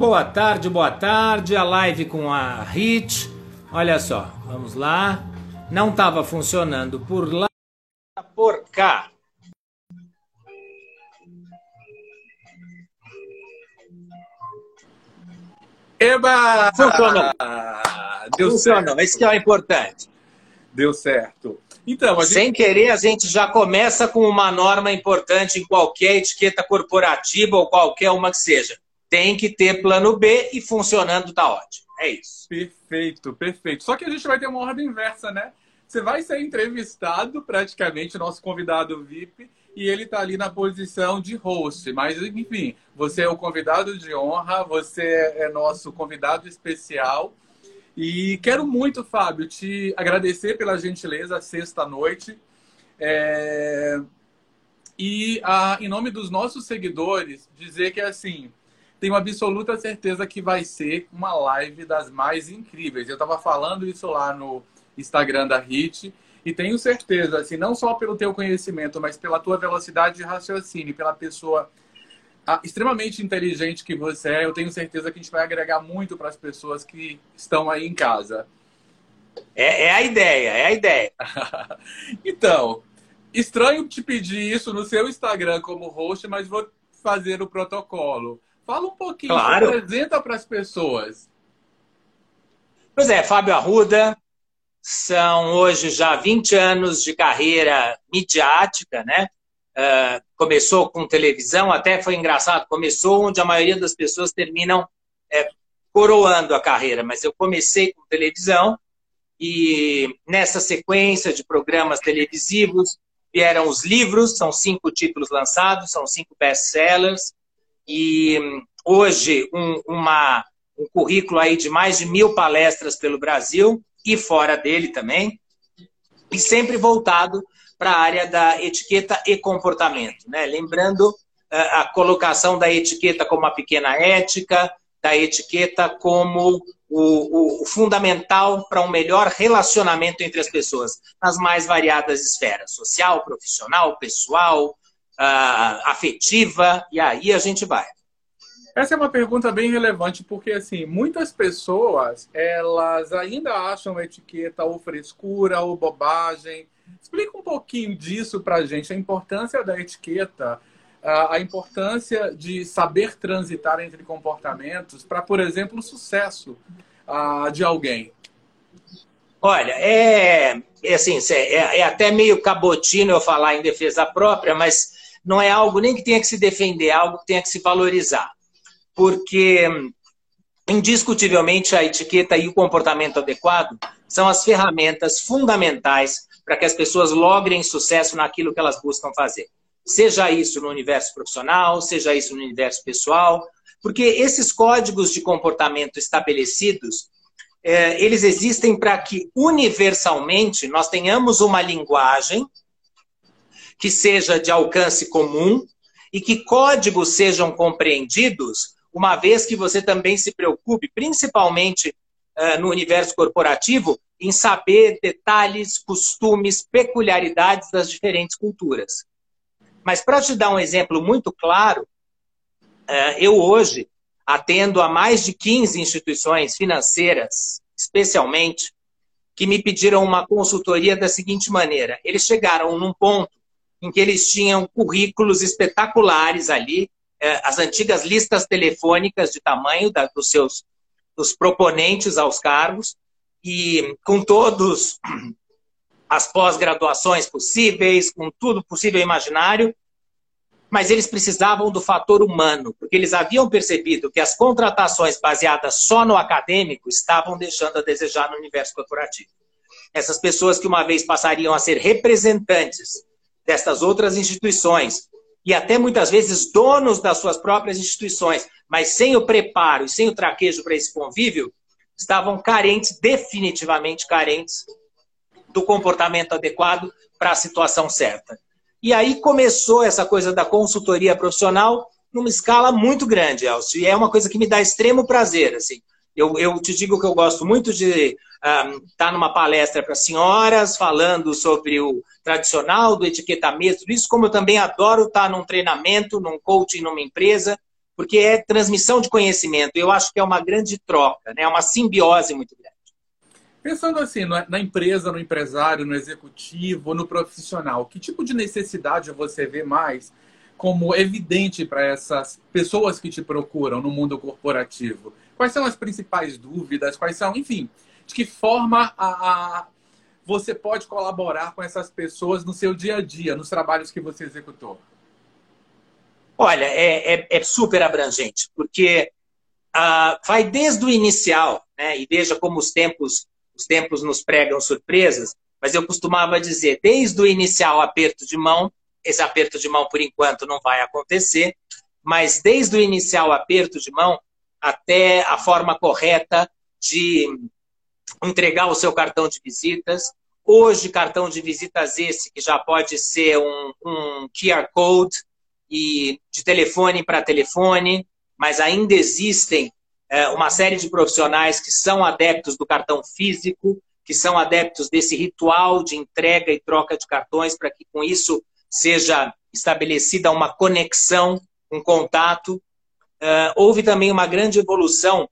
Boa tarde, boa tarde. A live com a Hit. Olha só, vamos lá. Não estava funcionando por lá, por cá. Eba! Funcionou. Deu Funcionou, certo. isso que é o importante. Deu certo. Então, a gente... Sem querer, a gente já começa com uma norma importante em qualquer etiqueta corporativa ou qualquer uma que seja. Tem que ter plano B e funcionando tá ótimo. É isso. Perfeito, perfeito. Só que a gente vai ter uma ordem inversa, né? Você vai ser entrevistado, praticamente, nosso convidado VIP, e ele está ali na posição de host. Mas, enfim, você é o convidado de honra, você é nosso convidado especial. E quero muito, Fábio, te agradecer pela gentileza, sexta-noite. É... E, ah, em nome dos nossos seguidores, dizer que, assim, tenho absoluta certeza que vai ser uma live das mais incríveis. Eu estava falando isso lá no Instagram da Hit e tenho certeza, assim, não só pelo teu conhecimento, mas pela tua velocidade de raciocínio, pela pessoa ah, extremamente inteligente que você é, eu tenho certeza que a gente vai agregar muito para as pessoas que estão aí em casa. É, é a ideia, é a ideia. então, estranho te pedir isso no seu Instagram como host, mas vou fazer o protocolo. Fala um pouquinho, Claro. apresenta para as pessoas. Pois é, Fábio Arruda, são hoje já 20 anos de carreira midiática, né? Ah, começou com televisão, até foi engraçado, começou onde a maioria das pessoas terminam é, coroando a carreira, mas eu comecei com televisão e nessa sequência de programas televisivos vieram os livros, são cinco títulos lançados, são cinco best-sellers, e hum, hoje um, uma, um currículo aí de mais de mil palestras pelo Brasil e fora dele também, e sempre voltado para a área da etiqueta e comportamento. Né? Lembrando eh, a colocação da etiqueta como uma pequena ética, da etiqueta como o, o- o fundamental para um melhor relacionamento entre as pessoas, nas mais variadas esferas, social, profissional, pessoal, ah, afetiva, e aí a gente vai. Essa é uma pergunta bem relevante, porque assim, muitas pessoas, elas ainda acham a etiqueta ou frescura ou bobagem. Explica um pouquinho disso pra gente, a importância da etiqueta, a a importância de saber transitar entre comportamentos para, por exemplo, o sucesso ah, de alguém. Olha, é, é assim, é, é até meio cabotino eu falar em defesa própria, mas não é algo nem que tenha que se defender, é algo que tenha que se valorizar. Porque, indiscutivelmente, a etiqueta e o comportamento adequado são as ferramentas fundamentais para que as pessoas logrem sucesso naquilo que elas buscam fazer. Seja isso no universo profissional, seja isso no universo pessoal, porque esses códigos de comportamento estabelecidos, é, eles existem para que universalmente nós tenhamos uma linguagem que seja de alcance comum e que códigos sejam compreendidos, uma vez que você também se preocupe, principalmente eh, no universo corporativo, em saber detalhes, costumes, peculiaridades das diferentes culturas. Mas para te dar um exemplo muito claro, eh, eu hoje atendo a mais de 15 instituições financeiras, especialmente, que me pediram uma consultoria da seguinte maneira: eles chegaram num ponto em que eles tinham currículos espetaculares ali, eh, as antigas listas telefônicas de tamanho da, dos seus dos proponentes aos cargos, e com todos as pós-graduações possíveis, com tudo possível imaginário, mas eles precisavam do fator humano, porque eles haviam percebido que as contratações baseadas só no acadêmico estavam deixando a desejar no universo corporativo. Essas pessoas que uma vez passariam a ser representantes destas outras instituições e até muitas vezes donos das suas próprias instituições, mas sem o preparo e sem o traquejo para esse convívio, estavam carentes, definitivamente carentes do comportamento adequado para a situação certa. E aí começou essa coisa da consultoria profissional numa escala muito grande, Elcio, e é uma coisa que me dá extremo prazer, assim. Eu, eu te digo que eu gosto muito de estar tá numa palestra para senhoras, falando sobre o tradicional do etiquetamento, isso, como eu também adoro estar num treinamento, num coaching, numa empresa, porque é transmissão de conhecimento. Eu acho que é uma grande troca, né? é uma simbiose muito grande. Pensando assim, na empresa, no empresário, no executivo, no profissional, que tipo de necessidade você vê mais como evidente para essas pessoas que te procuram no mundo corporativo? Quais são as principais dúvidas? Quais são, enfim, de que forma a, a, você pode colaborar com essas pessoas no seu dia a dia, nos trabalhos que você executou? Olha, é, é, é super abrangente, porque uh, vai desde o inicial, né, e veja como os tempos os tempos nos pregam surpresas, mas eu costumava dizer, desde o inicial aperto de mão, esse aperto de mão por enquanto não vai acontecer, mas desde o inicial aperto de mão até a forma correta de entregar o seu cartão de visitas. Hoje, cartão de visitas esse que já pode ser um, um QR Code e de telefone para telefone, mas ainda existem é, uma série de profissionais que são adeptos do cartão físico, que são adeptos desse ritual de entrega e troca de cartões, para que com isso seja estabelecida uma conexão, um contato. Uh, houve também uma grande evolução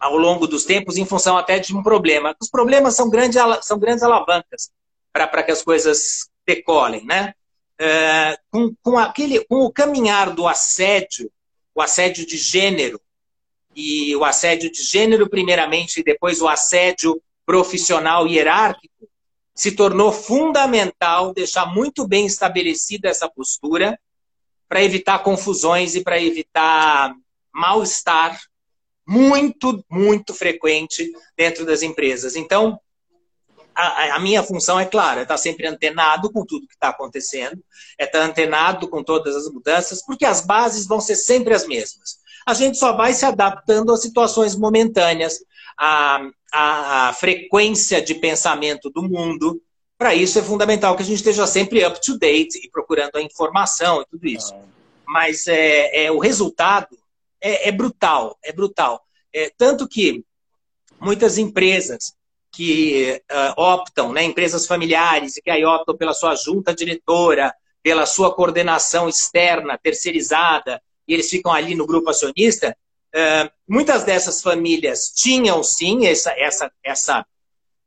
ao longo dos tempos em função até de um problema. Os problemas são grandes, são grandes alavancas para que as coisas decolem, né? Uh, com, com, aquele, com o caminhar do assédio, o assédio de gênero, e o assédio de gênero, primeiramente, e depois o assédio profissional hierárquico, se tornou fundamental deixar muito bem estabelecida essa postura para evitar confusões e para evitar mal-estar muito, muito frequente dentro das empresas. Então, a, a, minha função é clara, estar sempre antenado com tudo que está acontecendo, é estar antenado com todas as mudanças, porque as bases vão ser sempre as mesmas a gente só vai se adaptando a situações momentâneas, à, à, frequência de pensamento do mundo. Para isso é fundamental que a gente esteja sempre up to date e procurando a informação e tudo isso. Mas é, é o resultado é, é, brutal, é brutal. É, tanto que muitas empresas que uh, optam, né, empresas familiares, e que aí optam pela sua junta diretora, pela sua coordenação externa, terceirizada, e eles ficam ali no grupo acionista, uh, muitas dessas famílias tinham sim essa, essa, essa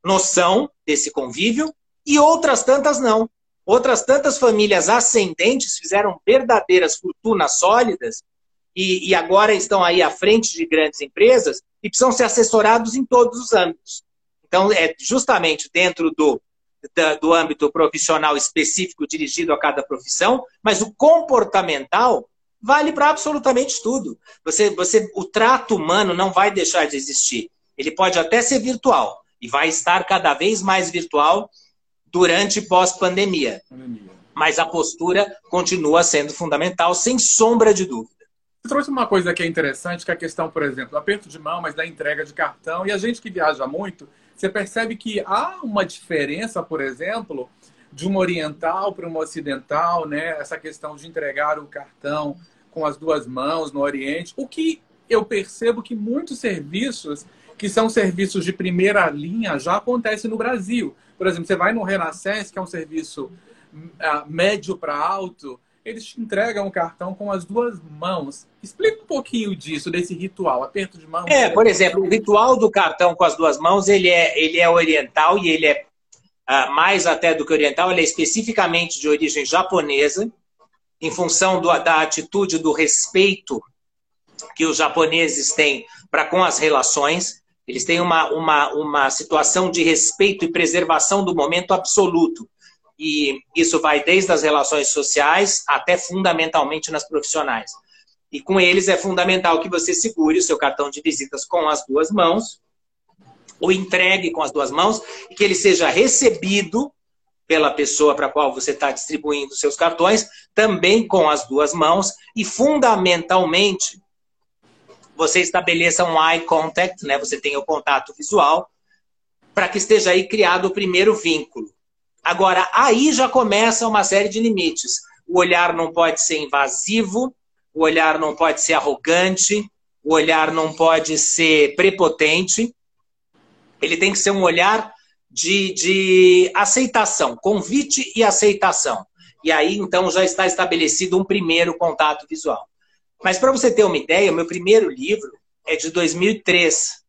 noção desse convívio e outras tantas não. Outras tantas famílias ascendentes fizeram verdadeiras fortunas sólidas e, e, agora estão aí à frente de grandes empresas e precisam ser assessorados em todos os âmbitos. Então, é justamente dentro do, da, do âmbito profissional específico dirigido a cada profissão, mas o comportamental vale para absolutamente tudo. Você, você, o trato humano não vai deixar de existir. Ele pode até ser virtual e vai estar cada vez mais virtual durante pós-pandemia. Mas a postura continua sendo fundamental, sem sombra de dúvida. Você trouxe uma coisa que é interessante, que é a questão, por exemplo, do aperto de mão, mas da entrega de cartão. E a gente que viaja muito, você percebe que há uma diferença, por exemplo, de uma oriental para uma ocidental, né? Essa questão de entregar o cartão com as duas mãos no Oriente. O que eu percebo que muitos serviços que são serviços de primeira linha já acontecem no Brasil. Por exemplo, você vai no Renascença, que é um serviço uh, médio para alto, eles te entregam o cartão com as duas mãos. Explica um pouquinho disso, desse ritual, aperto de mão. É, por exemplo, o ritual do cartão com as duas mãos, ele é, ele é oriental e ele é uh, mais até do que oriental, ele é especificamente de origem japonesa, em função do, da atitude do respeito que os japoneses têm para com as relações. Eles têm uma, uma, uma situação de respeito e preservação do momento absoluto. E isso vai desde as relações sociais até fundamentalmente nas profissionais. E com eles é fundamental que você segure o seu cartão de visitas com as duas mãos ou entregue com as duas mãos, e que ele seja recebido pela pessoa para a qual você está distribuindo seus cartões, também com as duas mãos, e fundamentalmente você estabeleça um eye contact, né? você tenha o contato visual, para que esteja aí criado o primeiro vínculo. Agora, aí já começa uma série de limites. O olhar não pode ser invasivo, o olhar não pode ser arrogante, o olhar não pode ser prepotente, ele tem que ser um olhar de, de aceitação, convite e aceitação. E aí, então, já está estabelecido um primeiro contato visual. Mas para você ter uma ideia, o meu primeiro livro é de 2003.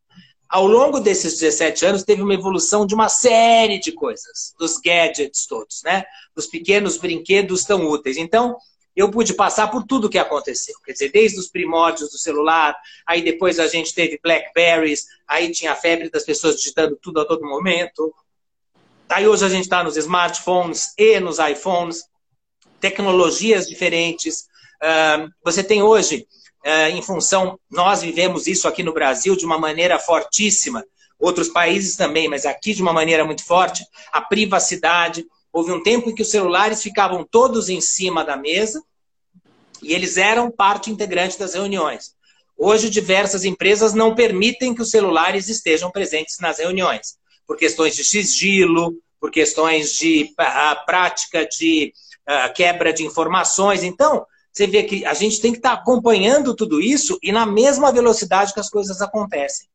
Ao longo desses 17 anos, teve uma evolução de uma série de coisas, dos gadgets todos, né? Dos pequenos brinquedos tão úteis. Então, eu pude passar por tudo o que aconteceu. Quer dizer, desde os primórdios do celular, aí depois a gente teve Blackberries, aí tinha a febre das pessoas digitando tudo a todo momento. Aí hoje a gente está nos smartphones e nos iPhones, tecnologias diferentes. Você tem hoje é, em função, nós vivemos isso aqui no Brasil de uma maneira fortíssima, outros países também, mas aqui de uma maneira muito forte, a privacidade. Houve um tempo em que os celulares ficavam todos em cima da mesa e eles eram parte integrante das reuniões. Hoje, diversas empresas não permitem que os celulares estejam presentes nas reuniões, por questões de sigilo, por questões de a, prática de a, quebra de informações. Então, você vê que a gente tem que estar tá acompanhando tudo isso e na mesma velocidade que as coisas acontecem.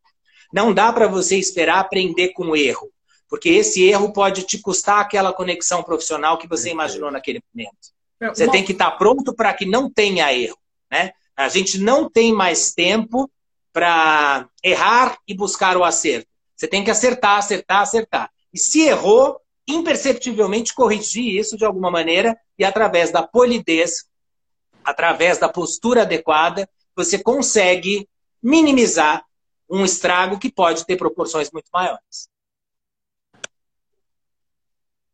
Não dá para você esperar aprender com o erro, porque esse erro pode te custar aquela conexão profissional que você imaginou naquele momento. É, você tem que estar tá pronto para que não tenha erro. Né? A gente não tem mais tempo para errar e buscar o acerto. Você tem que acertar, acertar, acertar. E se errou, imperceptivelmente corrigir isso de alguma maneira e através da polidez através da postura adequada, você consegue minimizar um estrago que pode ter proporções muito maiores.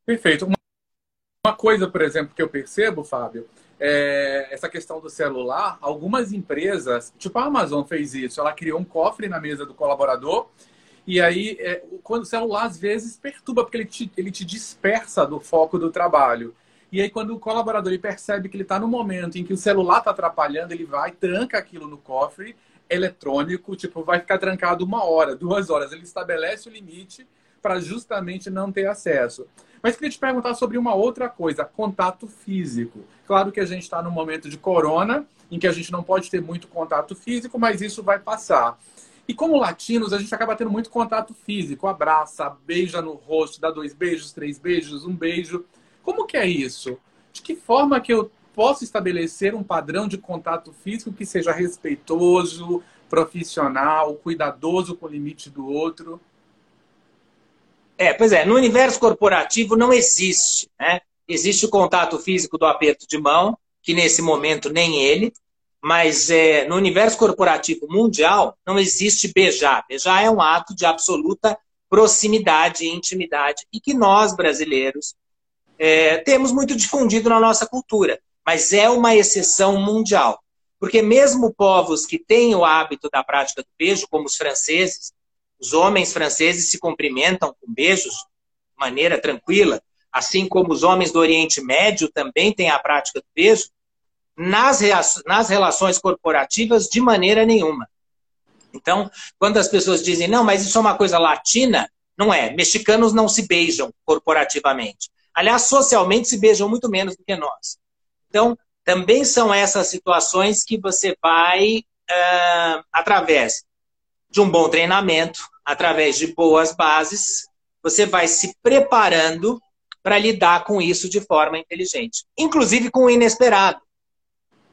Perfeito. Uma coisa, por exemplo, que eu percebo, Fábio, é essa questão do celular. Algumas empresas, tipo a Amazon fez isso, ela criou um cofre na mesa do colaborador e aí, é, quando o celular às vezes perturba, porque ele te, ele te dispersa do foco do trabalho. E aí, quando o colaborador percebe que ele está no momento em que o celular está atrapalhando, ele vai, tranca aquilo no cofre eletrônico, tipo, vai ficar trancado uma hora, duas horas. Ele estabelece o limite para justamente não ter acesso. Mas queria te perguntar sobre uma outra coisa, contato físico. Claro que a gente está no momento de corona, em que a gente não pode ter muito contato físico, mas isso vai passar. E como latinos, a gente acaba tendo muito contato físico, abraça, beija no rosto, dá dois beijos, três beijos, um beijo. Como que é isso? De que forma que eu posso estabelecer um padrão de contato físico que seja respeitoso, profissional, cuidadoso com o limite do outro? É, pois é, no universo corporativo não existe, né? Existe o contato físico do aperto de mão, que nesse momento nem ele, mas é, no universo corporativo mundial não existe beijar. Beijar é um ato de absoluta proximidade e intimidade e que nós brasileiros é, temos muito difundido na nossa cultura, mas é uma exceção mundial. Porque mesmo povos que têm o hábito da prática do beijo, como os franceses, os homens franceses se cumprimentam com beijos de maneira tranquila, assim como os homens do Oriente Médio também têm a prática do beijo, nas, nas relações corporativas, de maneira nenhuma. Então, quando as pessoas dizem, não, mas isso é uma coisa latina, não é. Mexicanos não se beijam corporativamente. Aliás, socialmente se beijam muito menos do que nós. Então, também são essas situações que você vai, uh, através de um bom treinamento, através de boas bases, você vai se preparando para lidar com isso de forma inteligente, inclusive com o inesperado.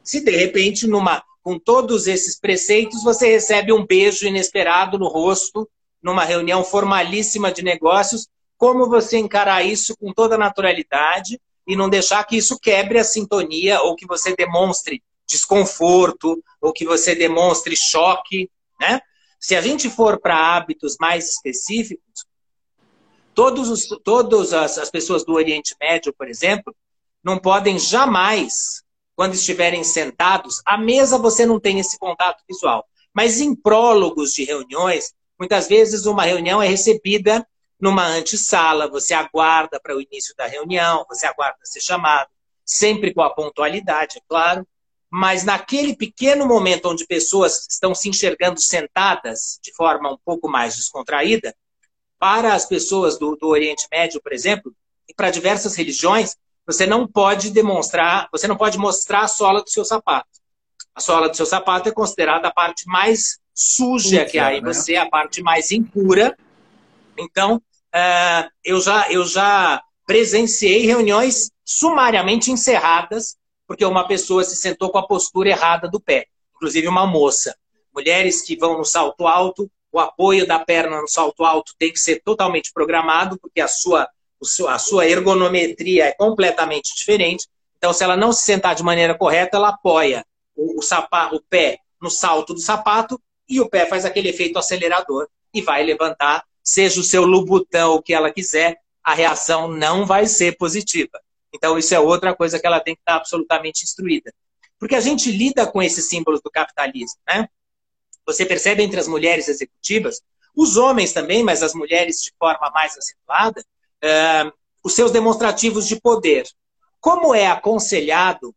Se de repente, numa, com todos esses preceitos, você recebe um beijo inesperado no rosto, numa reunião formalíssima de negócios, como você encarar isso com toda naturalidade e não deixar que isso quebre a sintonia ou que você demonstre desconforto ou que você demonstre choque, né? Se a gente for para hábitos mais específicos, todos os, todas as, as pessoas do Oriente Médio, por exemplo, não podem jamais, quando estiverem sentados, à mesa você não tem esse contato visual. Mas em prólogos de reuniões, muitas vezes uma reunião é recebida numa antessala, você aguarda para o início da reunião, você aguarda ser chamado, sempre com a pontualidade, é claro. Mas naquele pequeno momento onde pessoas estão se enxergando sentadas de forma um pouco mais descontraída, para as pessoas do, do Oriente Médio, por exemplo, e para diversas religiões, você não pode demonstrar, você não pode mostrar a sola do seu sapato. A sola do seu sapato é considerada a parte mais suja que há em né? você, a parte mais impura. Então, uh, eu, já, eu já presenciei reuniões sumariamente encerradas porque uma pessoa se sentou com a postura errada do pé. inclusive uma moça. Mulheres que vão no salto alto, o apoio da perna no salto alto tem que ser totalmente programado, porque a sua, a sua ergonometria é completamente diferente. Então, se ela não se sentar de maneira correta, ela apoia o, o, sapato, o pé no salto do sapato e o pé faz aquele efeito acelerador e vai levantar, seja o seu lubutão o que ela quiser, a reação não vai ser positiva. Então, isso é outra coisa que ela tem que estar absolutamente instruída. Porque a gente lida com esses símbolos do capitalismo, né? Você percebe entre as mulheres executivas, os homens também, mas as mulheres de forma mais acentuada, uh, os seus demonstrativos de poder. Como é aconselhado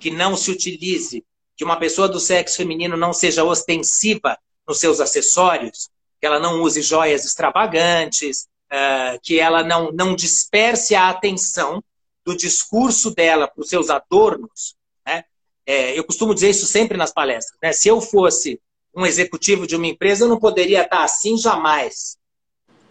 que não se utilize, que uma pessoa do sexo feminino não seja ostensiva nos seus acessórios, que ela não use joias extravagantes, uh, que ela não, não disperse a atenção do discurso dela para os seus adornos. Né? É, eu costumo dizer isso sempre nas palestras. Né? Se eu fosse um executivo de uma empresa, eu não poderia estar assim jamais.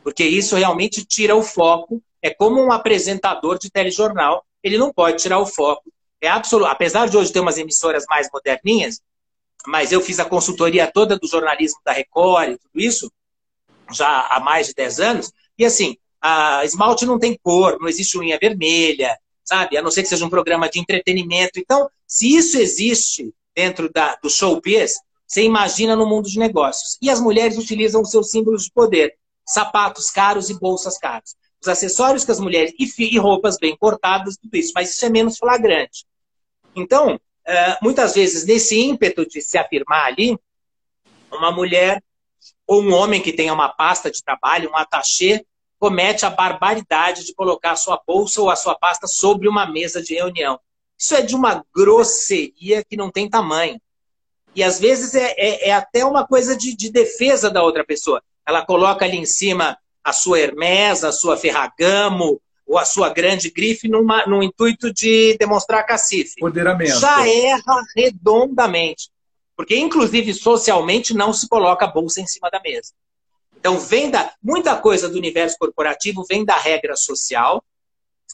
Porque isso realmente tira o foco. É como um apresentador de telejornal, ele não pode tirar o foco. É absoluto. Apesar de hoje ter umas emissoras mais moderninhas, mas eu fiz a consultoria toda do jornalismo da Record e tudo isso, já há mais de 10 anos, e assim, a esmalte não tem cor, não existe unha vermelha, sabe? A não ser que seja um programa de entretenimento. Então, se isso existe dentro da, do showbiz, você imagina no mundo de negócios. E as mulheres utilizam os seus símbolos de poder: sapatos caros e bolsas caras. Os acessórios que as mulheres. E, e roupas bem cortadas, tudo isso. Mas isso é menos flagrante. Então, uh, muitas vezes, nesse ímpeto de se afirmar ali, uma mulher ou um homem que tenha uma pasta de trabalho, um attachê, comete a barbaridade de colocar a sua bolsa ou a sua pasta sobre uma mesa de reunião. Isso é de uma grosseria que não tem tamanho. E às vezes é, é, é até uma coisa de, de, defesa da outra pessoa. Ela coloca ali em cima a sua Hermes, a sua Ferragamo ou a sua grande grife numa, num intuito de demonstrar cacife. Poderamento. Já erra redondamente. Porque, inclusive, socialmente, não se coloca a bolsa em cima da mesa. Então, vem da, muita coisa do universo corporativo vem da regra social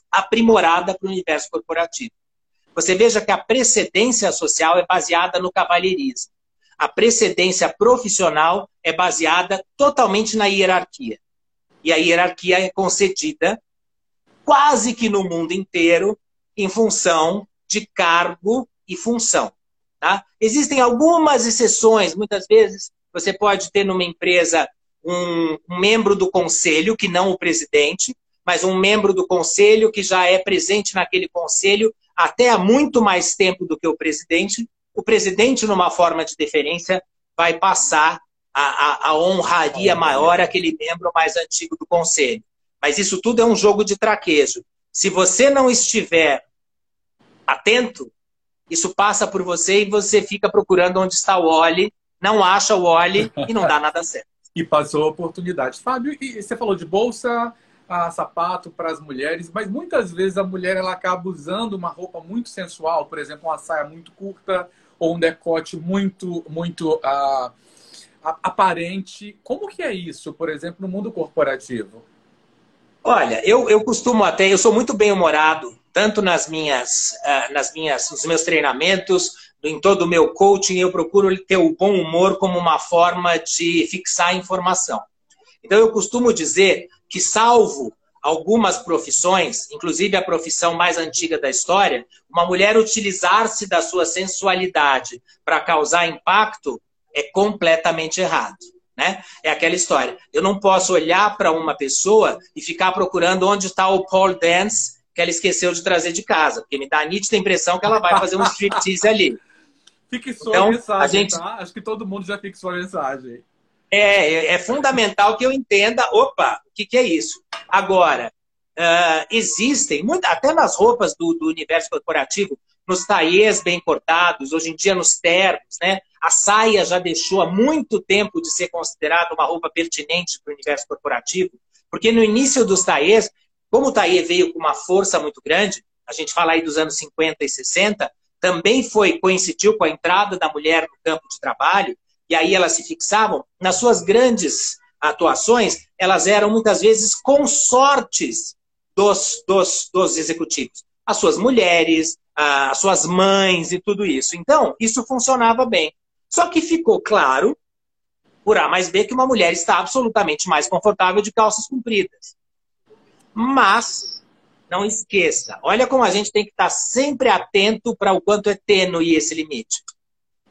aprimorada para o universo corporativo. Você veja que a precedência social é baseada no cavalheirismo. A precedência profissional é baseada totalmente na hierarquia. E a hierarquia é concedida quase que no mundo inteiro em função de cargo e função. Tá? Existem algumas exceções, muitas vezes você pode ter numa empresa um, um membro do conselho, que não o presidente, mas um membro do conselho que já é presente naquele conselho até há muito mais tempo do que o presidente. O presidente, numa forma de deferência, vai passar a, a, a honraria maior àquele membro mais antigo do conselho. Mas isso tudo é um jogo de traquejo. Se você não estiver atento, isso passa por você e você fica procurando onde está o Oli, não acha o Oli e não dá nada certo e passou a oportunidade. Fábio, e você falou de bolsa, a sapato para as mulheres, mas muitas vezes a mulher ela acaba usando uma roupa muito sensual, por exemplo, uma saia muito curta ou um decote muito muito uh, aparente. Como que é isso, por exemplo, no mundo corporativo? Olha, eu, eu costumo até, eu sou muito bem humorado, tanto nas minhas, uh, nas minhas, nos meus treinamentos, em todo o meu coaching, eu procuro ter o bom humor como uma forma de fixar a informação. Então, eu costumo dizer que, salvo algumas profissões, inclusive a profissão mais antiga da história, uma mulher utilizar-se da sua sensualidade para causar impacto é completamente errado. Né? É aquela história. Eu não posso olhar para uma pessoa e ficar procurando onde está o Paul Dance que ela esqueceu de trazer de casa, porque me dá a nítida impressão que ela vai fazer um striptease ali. Fixou então, a mensagem, a gente... tá? Acho que todo mundo já fixou a mensagem. É, é, é fundamental que eu entenda, opa, o que, que é isso? Agora, uh, existem, muito, até nas roupas do, do universo corporativo, nos taiês bem cortados, hoje em dia nos ternos, né? A saia já deixou há muito tempo de ser considerada uma roupa pertinente para o universo corporativo, porque no início dos taiês, como o taiê veio com uma força muito grande, a gente fala aí dos anos 50 e 60, também foi coincidiu com a entrada da mulher no campo de trabalho, e aí elas se fixavam, nas suas grandes atuações, elas eram muitas vezes consortes dos, dos, dos executivos. As suas mulheres, as suas mães e tudo isso. Então, isso funcionava bem. Só que ficou claro, por A mais B, que uma mulher está absolutamente mais confortável de calças compridas. Mas, não esqueça, olha como a gente tem que estar sempre atento para o quanto é tênue esse limite.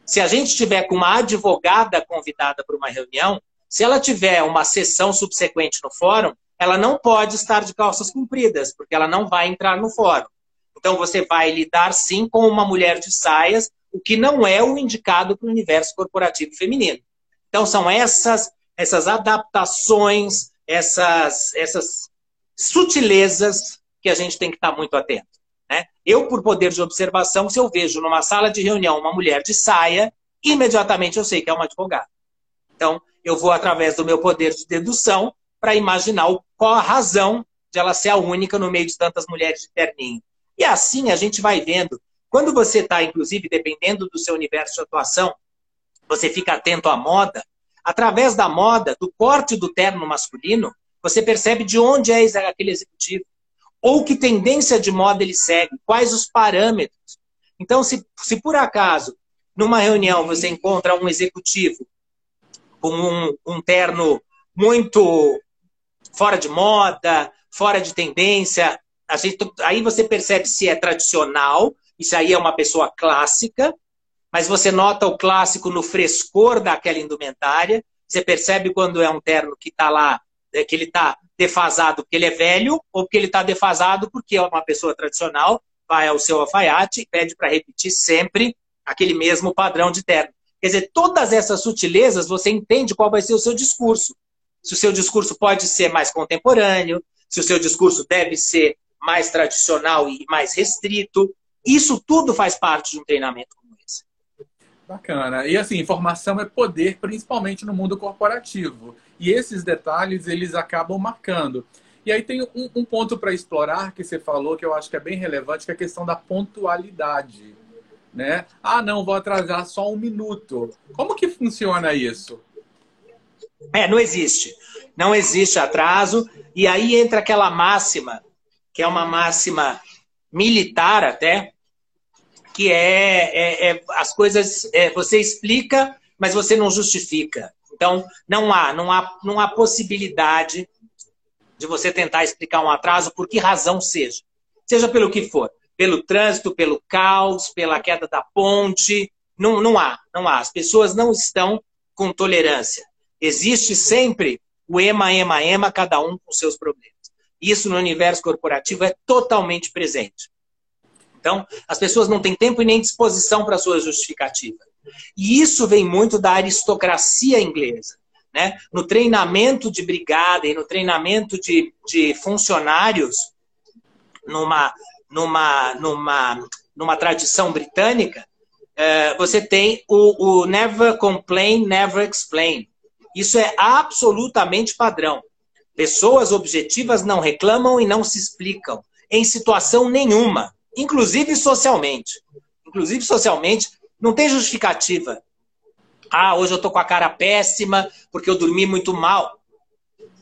Se a gente tiver com uma advogada convidada para uma reunião, se ela tiver uma sessão subsequente no fórum, ela não pode estar de calças compridas, porque ela não vai entrar no fórum. Então você vai lidar sim com uma mulher de saias, o que não é o indicado para o universo corporativo feminino. Então são essas essas adaptações, essas essas sutilezas que a gente tem que estar muito atento. Né? Eu, por poder de observação, se eu vejo numa sala de reunião uma mulher de saia, imediatamente eu sei que é uma advogada. Então, eu vou, através do meu poder de dedução, para imaginar qual a razão de ela ser a única no meio de tantas mulheres de terninho. E assim a gente vai vendo. Quando você está, inclusive, dependendo do seu universo de atuação, você fica atento à moda. Através da moda, do corte do terno masculino, você percebe de onde é aquele executivo. Ou que tendência de moda ele segue, quais os parâmetros. Então, se, se por acaso, numa reunião, você encontra um executivo com um, um terno muito fora de moda, fora de tendência, gente, aí você percebe se é tradicional, isso aí é uma pessoa clássica, mas você nota o clássico no frescor daquela indumentária, você percebe quando é um terno que está lá, que ele está defasado porque ele é velho, ou porque ele está defasado porque é uma pessoa tradicional, vai ao seu alfaiate e pede para repetir sempre aquele mesmo padrão de terno. Quer dizer, todas essas sutilezas você entende qual vai ser o seu discurso. Se o seu discurso pode ser mais contemporâneo, se o seu discurso deve ser mais tradicional e mais restrito. Isso tudo faz parte de um treinamento como esse. Bacana. E assim, informação é poder, principalmente no mundo corporativo. E esses detalhes, eles acabam marcando. E aí tem um, um ponto para explorar que você falou, que eu acho que é bem relevante, que é a questão da pontualidade. Né? Ah, não, vou atrasar só um minuto. Como que funciona isso? É, não existe. Não existe atraso. E aí entra aquela máxima que é uma máxima militar até, que é, é, é as coisas é, você explica, mas você não justifica. Então não há, não há, não há possibilidade de você tentar explicar um atraso por que razão seja, seja pelo que for, pelo trânsito, pelo caos, pela queda da ponte, não, não há, não há. As pessoas não estão com tolerância. Existe sempre o ema, ema, ema, cada um com seus problemas. Isso no universo corporativo é totalmente presente. Então, as pessoas não têm tempo e nem disposição para sua justificativa. E isso vem muito da aristocracia inglesa. Né? No treinamento de brigada e no treinamento de, de funcionários, numa, numa, numa, numa tradição britânica, é, você tem o, o never complain, never explain. Isso é absolutamente padrão. Pessoas objetivas não reclamam e não se explicam, em situação nenhuma, inclusive socialmente. Inclusive socialmente, não tem justificativa. Ah, hoje eu tô com a cara péssima porque eu dormi muito mal.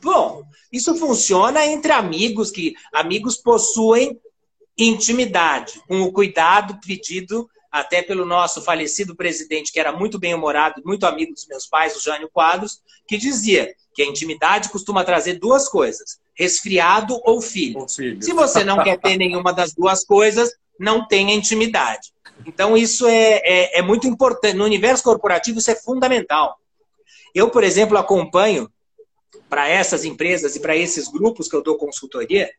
Bom, isso funciona entre amigos que amigos possuem intimidade, com o cuidado pedido até pelo nosso falecido presidente, que era muito bem-humorado, muito amigo dos meus pais, o Jânio Quadros, que dizia: que a intimidade costuma trazer duas coisas: resfriado ou filho. filho. Se você não quer ter nenhuma das duas coisas, não tenha intimidade. Então, isso é, é, é muito importante. No universo corporativo, isso é fundamental. Eu, por exemplo, acompanho para essas empresas e para esses grupos que eu dou consultoria,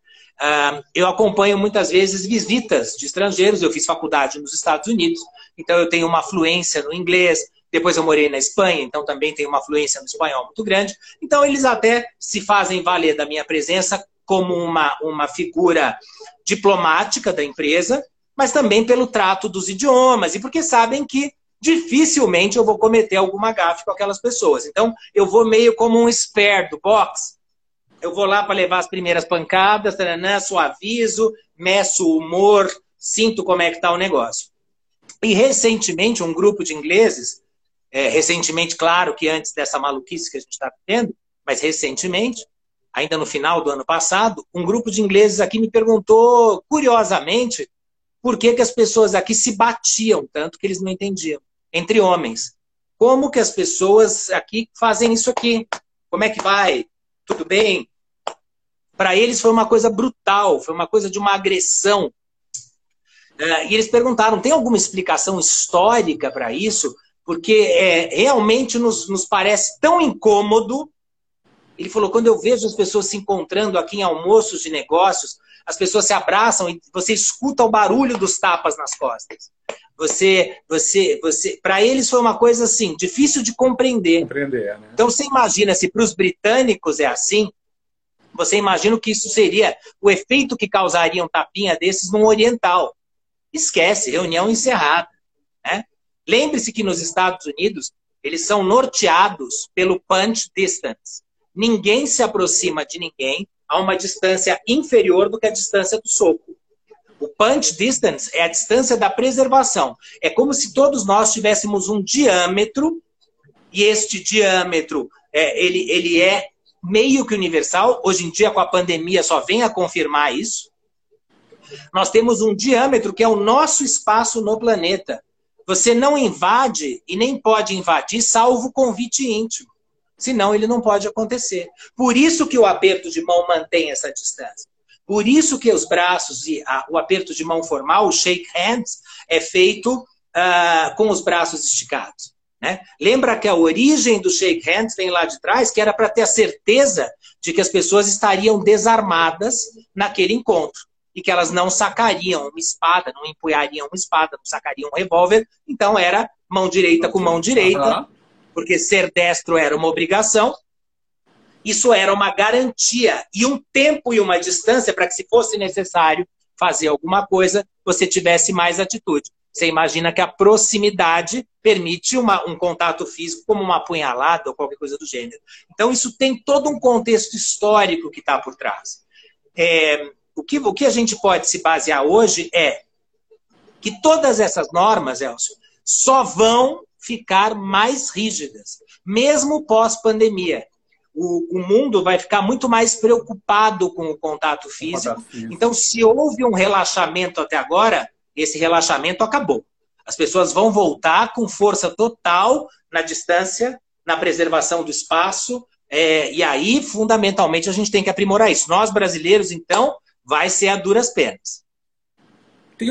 uh, eu acompanho muitas vezes visitas de estrangeiros. Eu fiz faculdade nos Estados Unidos, então eu tenho uma fluência no inglês, depois eu morei na Espanha, então também tenho uma fluência no espanhol muito grande. Então eles até se fazem valer da minha presença como uma, uma figura diplomática da empresa, mas também pelo trato dos idiomas e porque sabem que dificilmente eu vou cometer alguma gafe com aquelas pessoas. Então eu vou meio como um spare do box. Eu vou lá para levar as primeiras pancadas, taranã, suavizo, meço o humor, sinto como é que está o negócio. E recentemente um grupo de ingleses é, recentemente, claro que antes dessa maluquice que a gente está tendo, mas recentemente, ainda no final do ano passado, um grupo de ingleses aqui me perguntou, curiosamente, por que, que as pessoas aqui se batiam tanto que eles não entendiam, entre homens. Como que as pessoas aqui fazem isso aqui? Como é que vai? Tudo bem? Para eles foi uma coisa brutal, foi uma coisa de uma agressão. É, e eles perguntaram: tem alguma explicação histórica para isso? Porque é, realmente nos, nos parece tão incômodo. Ele falou: quando eu vejo as pessoas se encontrando aqui em almoços de negócios, as pessoas se abraçam e você escuta o barulho dos tapas nas costas. Você, você, você, para eles foi uma coisa assim difícil de compreender. compreender né? Então você imagina se para os britânicos é assim, você imagina o que isso seria, o efeito que causaria um tapinha desses num oriental. Esquece, reunião encerrada. Né? Lembre-se que nos Estados Unidos eles são norteados pelo punch distance. Ninguém se aproxima de ninguém a uma distância inferior do que a distância do soco. O punch distance é a distância da preservação. É como se todos nós tivéssemos um diâmetro, e este diâmetro é, ele, ele é meio que universal. Hoje em dia, com a pandemia, só vem a confirmar isso. Nós temos um diâmetro que é o nosso espaço no planeta. Você não invade e nem pode invadir, salvo convite íntimo. Senão ele não pode acontecer. Por isso que o aperto de mão mantém essa distância. Por isso que os braços e a, o aperto de mão formal, o shake hands, é feito uh, com os braços esticados. Né? Lembra que a origem do shake hands vem lá de trás, que era para ter a certeza de que as pessoas estariam desarmadas naquele encontro e que elas não sacariam uma espada, não empunhariam uma espada, não sacariam um revólver. Então era mão direita com mão direita, uhum porque ser destro era uma obrigação, isso era uma garantia e um tempo e uma distância para que, se fosse necessário fazer alguma coisa, você tivesse mais atitude. Você imagina que a proximidade permite uma, um contato físico, como uma apunhalada ou qualquer coisa do gênero. Então, isso tem todo um contexto histórico que está por trás. É, o, que, o que a gente pode se basear hoje é que todas essas normas, Elcio, só vão ficar mais rígidas, mesmo pós-pandemia. O, o, mundo vai ficar muito mais preocupado com o contato físico. Então, se houve um relaxamento até agora, esse relaxamento acabou. As pessoas vão voltar com força total na distância, na preservação do espaço, é, e aí, fundamentalmente, a gente tem que aprimorar isso. Nós, brasileiros, então, vai ser a duras penas. Tem,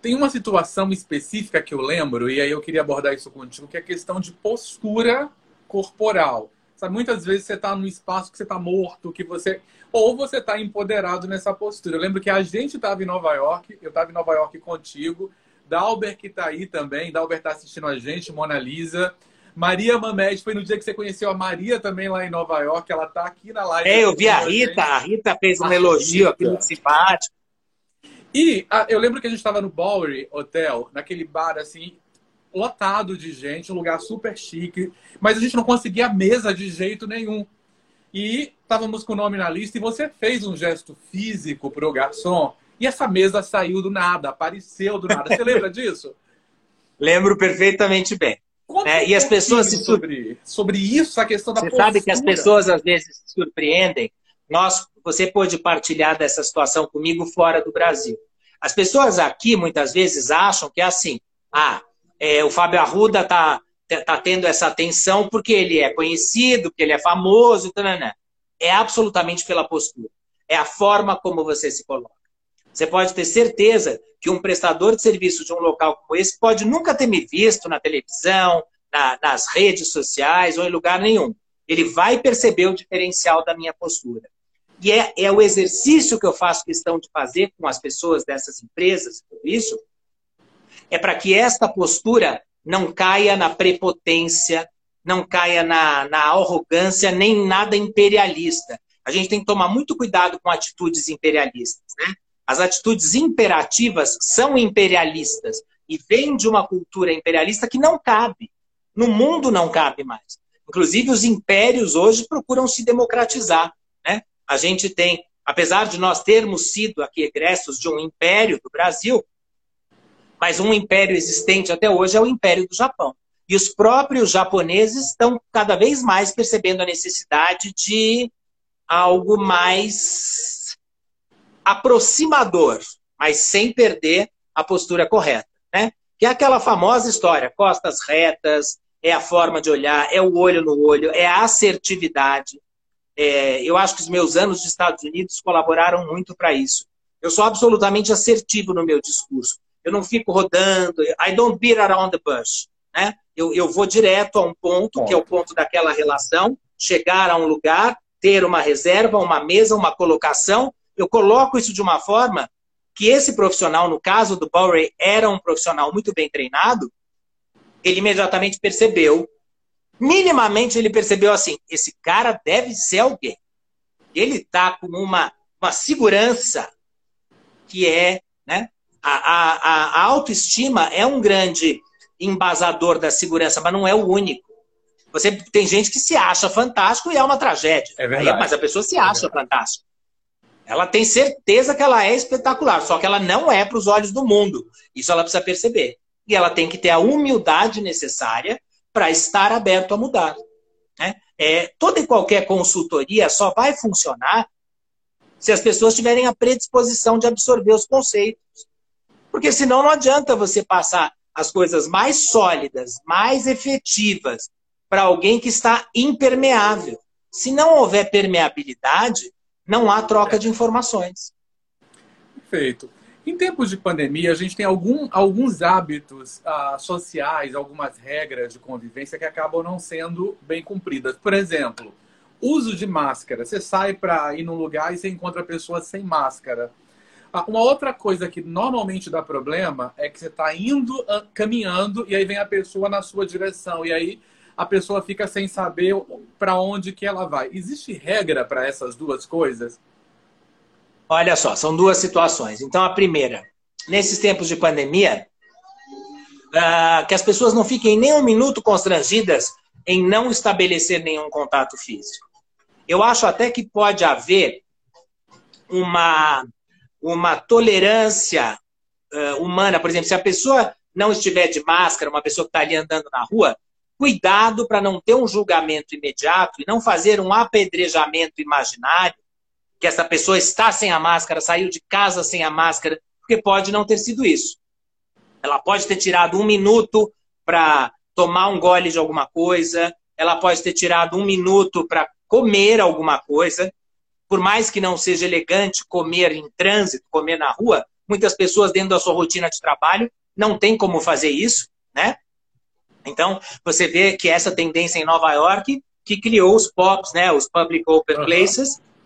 tem uma situação específica que eu lembro, e aí eu queria abordar isso contigo, que é a questão de postura corporal. Sabe, muitas vezes você está num espaço que você está morto, que você. Ou você está empoderado nessa postura. Eu lembro que a gente estava em Nova York, eu estava em Nova York contigo, Dalber que está aí também, Dalber está assistindo a gente, Mona Lisa. Maria Mamed, foi no dia que você conheceu a Maria também lá em Nova York, ela está aqui na live. É, eu vi a Rita, a Rita fez um a elogio aqui muito simpático. E a, eu lembro que a gente estava no Bowery Hotel, naquele bar assim, lotado de gente, um lugar super chique, mas a gente não conseguia mesa de jeito nenhum. E estávamos com o nome na lista e você fez um gesto físico para o garçom e essa mesa saiu do nada, apareceu do nada. Você lembra disso? Lembro perfeitamente bem. É, e as pessoas se sobre, sobre isso, a questão da Você postura. sabe que as pessoas às vezes se surpreendem nós, você pode partilhar dessa situação comigo fora do Brasil. As pessoas aqui muitas vezes acham que é assim: ah, é, o Fábio Arruda está tá tendo essa atenção porque ele é conhecido, porque ele é famoso, tanana. é absolutamente pela postura. É a forma como você se coloca. Você pode ter certeza que um prestador de serviço de um local como esse pode nunca ter me visto na televisão, na, nas redes sociais ou em lugar nenhum. Ele vai perceber o diferencial da minha postura. E é, é o exercício que eu faço questão de fazer com as pessoas dessas empresas, tudo isso, é para que esta postura não caia na prepotência, não caia na, na arrogância, nem nada imperialista. A gente tem que tomar muito cuidado com atitudes imperialistas. Né? As atitudes imperativas são imperialistas e vêm de uma cultura imperialista que não cabe. No mundo não cabe mais. Inclusive, os impérios hoje procuram se democratizar. A gente tem, apesar de nós termos sido aqui egressos de um império do Brasil, mas um império existente até hoje é o Império do Japão. E os próprios japoneses estão cada vez mais percebendo a necessidade de algo mais aproximador, mas sem perder a postura correta, né? Que é aquela famosa história, costas retas, é a forma de olhar, é o olho no olho, é a assertividade. É, eu acho que os meus anos dos Estados Unidos colaboraram muito para isso. Eu sou absolutamente assertivo no meu discurso. Eu não fico rodando, I don't beat around the bush. Né? Eu, eu vou direto a um ponto, que é o ponto daquela relação, chegar a um lugar, ter uma reserva, uma mesa, uma colocação. Eu coloco isso de uma forma que esse profissional, no caso do Bowery, era um profissional muito bem treinado, ele imediatamente percebeu, minimamente ele percebeu assim, esse cara deve ser alguém. Ele está com uma, uma segurança que é, né, a, a, a autoestima é um grande embasador da segurança, mas não é o único. Você tem gente que se acha fantástico e é uma tragédia. É verdade. mas a pessoa se acha é fantástica. Ela tem certeza que ela é espetacular, só que ela não é para os olhos do mundo. Isso ela precisa perceber. E ela tem que ter a humildade necessária para estar aberto a mudar. Né? É, toda e qualquer consultoria só vai funcionar se as pessoas tiverem a predisposição de absorver os conceitos. Porque senão não adianta você passar as coisas mais sólidas, mais efetivas para alguém que está impermeável. Se não houver permeabilidade, não há troca de informações. Perfeito. Em tempos de pandemia, a gente tem algum, alguns hábitos ah, sociais, algumas regras de convivência que acabam não sendo bem cumpridas. Por exemplo, uso de máscara. Você sai para ir num lugar e você encontra pessoas sem máscara. Ah, uma outra coisa que normalmente dá problema é que você está indo, ah, caminhando, e aí vem a pessoa na sua direção. E aí a pessoa fica sem saber para onde que ela vai. Existe regra para essas duas coisas? Olha só, são duas situações. Então, a primeira, nesses tempos de pandemia, uh, que as pessoas não fiquem nem um minuto constrangidas em não estabelecer nenhum contato físico. Eu acho até que pode haver uma uma tolerância uh, humana. Por exemplo, se a pessoa não estiver de máscara, uma pessoa que está ali andando na rua, cuidado para não ter um julgamento imediato e não fazer um apedrejamento imaginário que essa pessoa está sem a máscara, saiu de casa sem a máscara, porque pode não ter sido isso. Ela pode ter tirado um minuto para tomar um gole de alguma coisa, ela pode ter tirado um minuto para comer alguma coisa, por mais que não seja elegante comer em trânsito, comer na rua, muitas pessoas dentro da sua rotina de trabalho não tem como fazer isso, né? Então, você vê que essa tendência em Nova York, que criou os POPs, né, os Public Open uhum.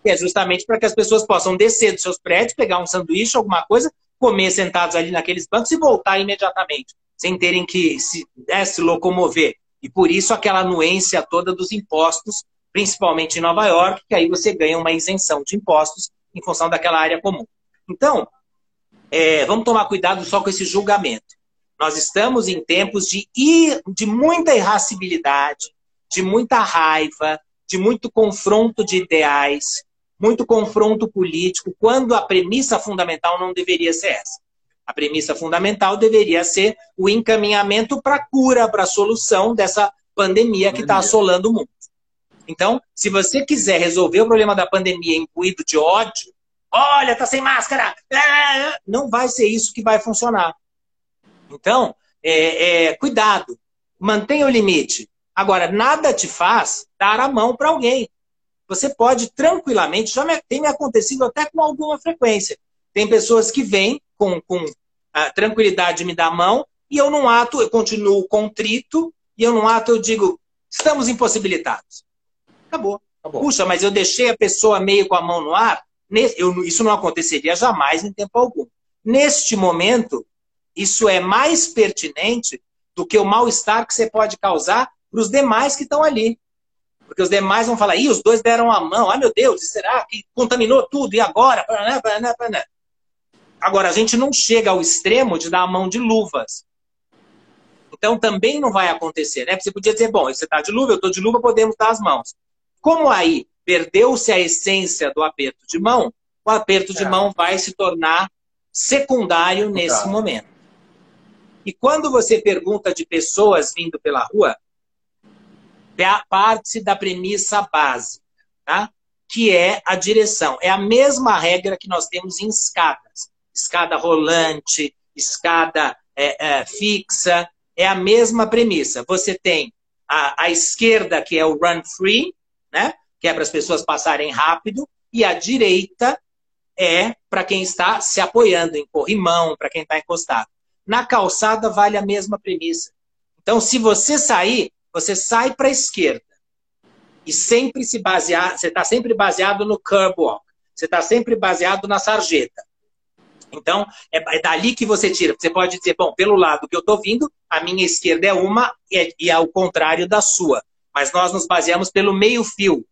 Que é justamente para que as pessoas possam descer dos seus prédios, pegar um sanduíche, alguma coisa, comer sentados ali naqueles bancos e voltar imediatamente, sem terem que se, né, se locomover. E por isso aquela anuência toda dos impostos principalmente em Nova York, que aí você ganha uma isenção de impostos em função daquela área comum. Então, é, vamos tomar cuidado só com esse julgamento. Nós estamos em tempos de, ir, de muita irracibilidade, de muita raiva, de muito confronto de ideais, muito confronto político, quando a premissa fundamental não deveria ser essa. A premissa fundamental deveria ser o encaminhamento para a cura, para a solução dessa pandemia que está assolando o mundo. Então, se você quiser resolver o problema da pandemia imbuído de ódio, olha, tá sem máscara, é, não vai ser isso que vai funcionar. Então, é, é, cuidado, mantenha o limite. Agora, nada te faz dar a mão para alguém. Você pode tranquilamente, já me, tem me acontecido até com alguma frequência. Tem pessoas que vêm com, com a tranquilidade de me dar a mão e eu não ato, eu continuo contrito e eu não ato, eu digo, estamos impossibilitados. Acabou. Acabou. Puxa, mas eu deixei a pessoa meio com a mão no ar? Eu, isso não aconteceria jamais em tempo algum. Neste momento, isso é mais pertinente do que o mal-estar que você pode causar para os demais que estão ali. Porque os demais vão falar, ih, os dois deram a mão, ai meu Deus, será que contaminou tudo? E agora? Agora, a gente não chega ao extremo de dar a mão de luvas. Então também não vai acontecer, né? Você podia dizer, bom, você está de luva, eu estou de luva, podemos dar as mãos. Como aí perdeu-se a essência do aperto de mão, o aperto de é. mão vai se tornar secundário nesse momento. E quando você pergunta de pessoas vindo pela rua, parte da premissa básica, tá? que é a direção. É a mesma regra que nós temos em escadas. Escada rolante, escada é, é, fixa. É a mesma premissa. Você tem a, a esquerda, que é o run free, né? que é para as pessoas passarem rápido, e a direita é para quem está se apoiando em corrimão, para quem está encostado. Na calçada vale a mesma premissa. Então, se você sair, você sai para a esquerda. E sempre se basear, você está sempre baseado no curb walk. Você está sempre baseado na sarjeta. Então, é, é, dali que você tira. Você pode dizer, bom, pelo lado que eu estou vindo, a minha esquerda é uma é, e é o contrário da sua. Mas nós nos baseamos pelo meio-fio.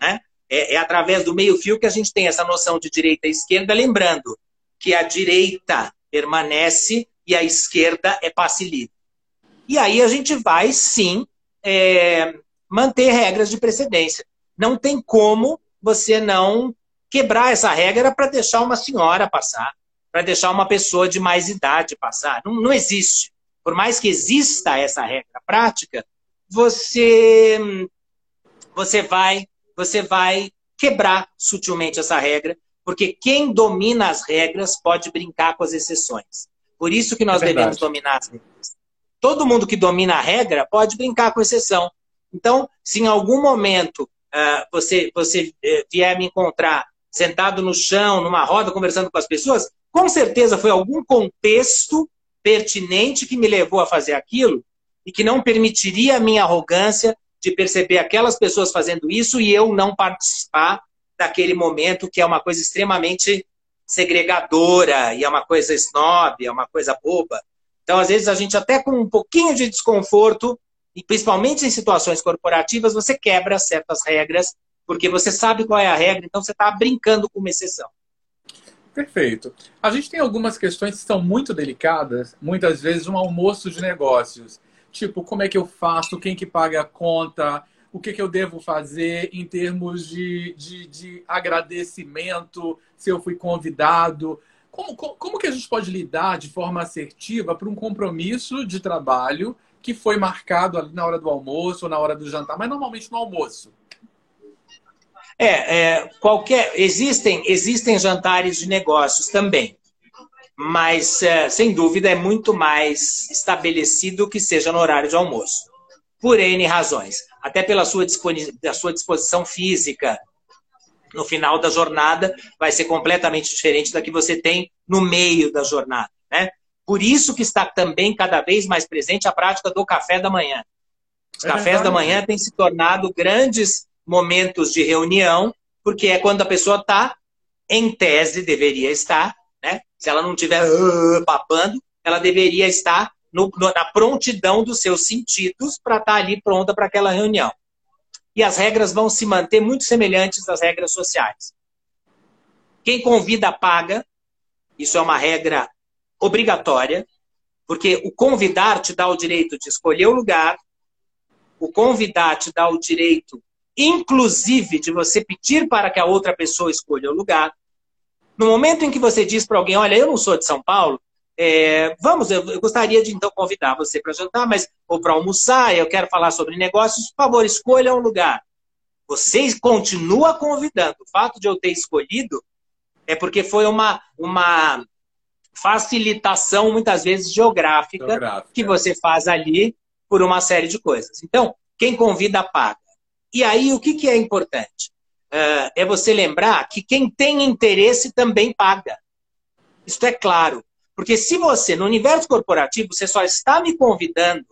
Né? É, é através do meio-fio que a gente tem essa noção de direita e esquerda, lembrando que a direita permanece e a esquerda é passe livre. E aí a gente vai, sim, é, manter regras de precedência. Não tem como você não quebrar essa regra para deixar uma senhora passar, para deixar uma pessoa de mais idade passar. Não, não existe. Por mais que exista essa regra prática, você você vai você vai quebrar sutilmente essa regra, porque quem domina as regras pode brincar com as exceções. Por isso que nós é devemos dominar as regras. Todo mundo que domina a regra pode brincar com exceção. Então, se em algum momento uh, você, você uh, vier me encontrar sentado no chão, numa roda, conversando com as pessoas, com certeza foi algum contexto pertinente que me levou a fazer aquilo e que não permitiria a minha arrogância de perceber aquelas pessoas fazendo isso e eu não participar daquele momento que é uma coisa extremamente segregadora e é uma coisa snob, é uma coisa boba. Então, às vezes, a gente até com um pouquinho de desconforto, e principalmente em situações corporativas, você quebra certas regras, porque você sabe qual é a regra, então você está brincando com uma exceção. Perfeito. A gente tem algumas questões que são muito delicadas, muitas vezes um almoço de negócios. Tipo, como é que eu faço? Quem que paga a conta? O que, que eu devo fazer em termos de, de, de agradecimento, se eu fui convidado? Como, como que a gente pode lidar de forma assertiva para um compromisso de trabalho que foi marcado ali na hora do almoço ou na hora do jantar, mas normalmente no almoço? É, é qualquer existem existem jantares de negócios também mas é, sem dúvida é muito mais estabelecido que seja no horário de almoço, por N razões. Até pela sua, sua disposição física. No final da jornada vai ser completamente diferente da que você tem no meio da jornada. Né? Por isso que está também cada vez mais presente a prática do café da manhã. Os é cafés da manhã têm se tornado grandes momentos de reunião, porque é quando a pessoa está, em tese, deveria estar né? Se ela não estiver uh, papando, ela deveria estar no, na prontidão dos seus sentidos para estar tá ali pronta para aquela reunião. E as regras vão se manter muito semelhantes às regras sociais. Quem convida paga, isso é uma regra obrigatória, porque o convidar te dá o direito de escolher o lugar, o convidar te dá o direito, inclusive, de você pedir para que a outra pessoa escolha o lugar. No momento em que você diz para alguém, olha, eu não sou de São Paulo, é, vamos, eu, eu, gostaria de então convidar você para jantar, mas ou para almoçar, eu quero falar sobre negócios, por favor, escolha um lugar. Você continua convidando. O fato de eu ter escolhido é porque foi uma, uma facilitação, muitas vezes geográfica, geográfica, que você faz ali por uma série de coisas. Então, quem convida paga. E aí, o que, que é importante? uh, é você lembrar que quem tem interesse também paga. Isso é claro. Porque se você, no universo corporativo, você só está me convidando.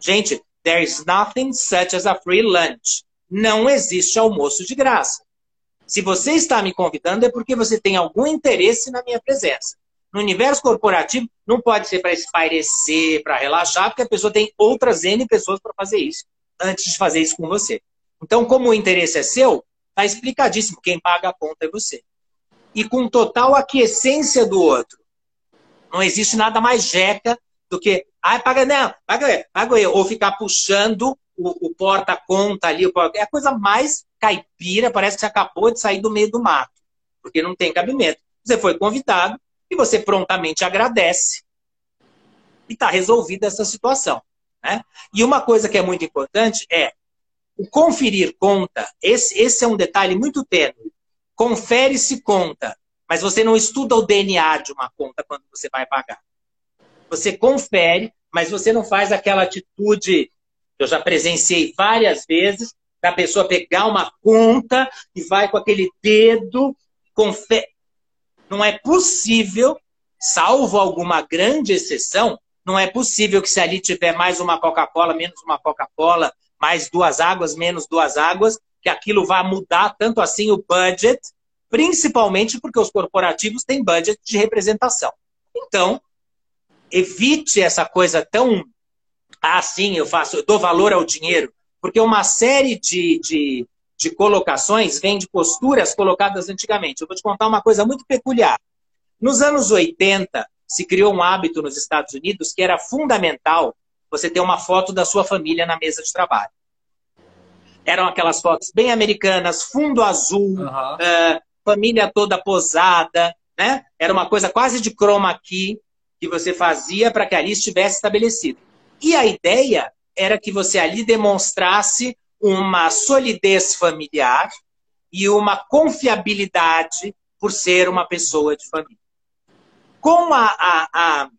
Gente, there is nothing such as a free lunch. Não existe almoço de graça. Se você está me convidando, é porque você tem algum interesse na minha presença. No universo corporativo, não pode ser para espairecer, para relaxar, porque a pessoa tem outras N pessoas para fazer isso, antes de fazer isso com você. Então, como o interesse é seu, Está explicadíssimo. Quem paga a conta é você. E com total aquiescência do outro. Não existe nada mais jeca do que, ai, ah, paga não, paga, paga eu. Ou ficar puxando o, o porta-conta ali. O porta... É a coisa mais caipira, parece que você acabou de sair do meio do mato. Porque não tem cabimento. Você foi convidado e você prontamente agradece. E está resolvida essa situação. Né? E uma coisa que é muito importante é o conferir conta, esse, esse é um detalhe muito tênue. Confere-se conta, mas você não estuda o DNA de uma conta quando você vai pagar. Você confere, mas você não faz aquela atitude eu já presenciei várias vezes, da pessoa pegar uma conta e vai com aquele dedo, confere. Não é possível, salvo alguma grande exceção, não é possível que se ali tiver mais uma Coca-Cola, menos uma Coca-Cola, mais duas águas, menos duas águas, que aquilo vá mudar tanto assim o budget, principalmente porque os corporativos têm budget de representação. Então, evite essa coisa tão assim, eu faço, eu dou valor ao dinheiro, porque uma série de, de, de colocações vem de posturas colocadas antigamente. Eu vou te contar uma coisa muito peculiar. Nos anos 80, se criou um hábito nos Estados Unidos que era fundamental você ter uma foto da sua família na mesa de trabalho. Eram aquelas fotos bem americanas, fundo azul, uhum. uh, família toda posada, né? Era uma coisa quase de chroma key que você fazia para que ali estivesse estabelecido. E a ideia era que você ali demonstrasse uma solidez familiar e uma confiabilidade por ser uma pessoa de família. Com a, a, a,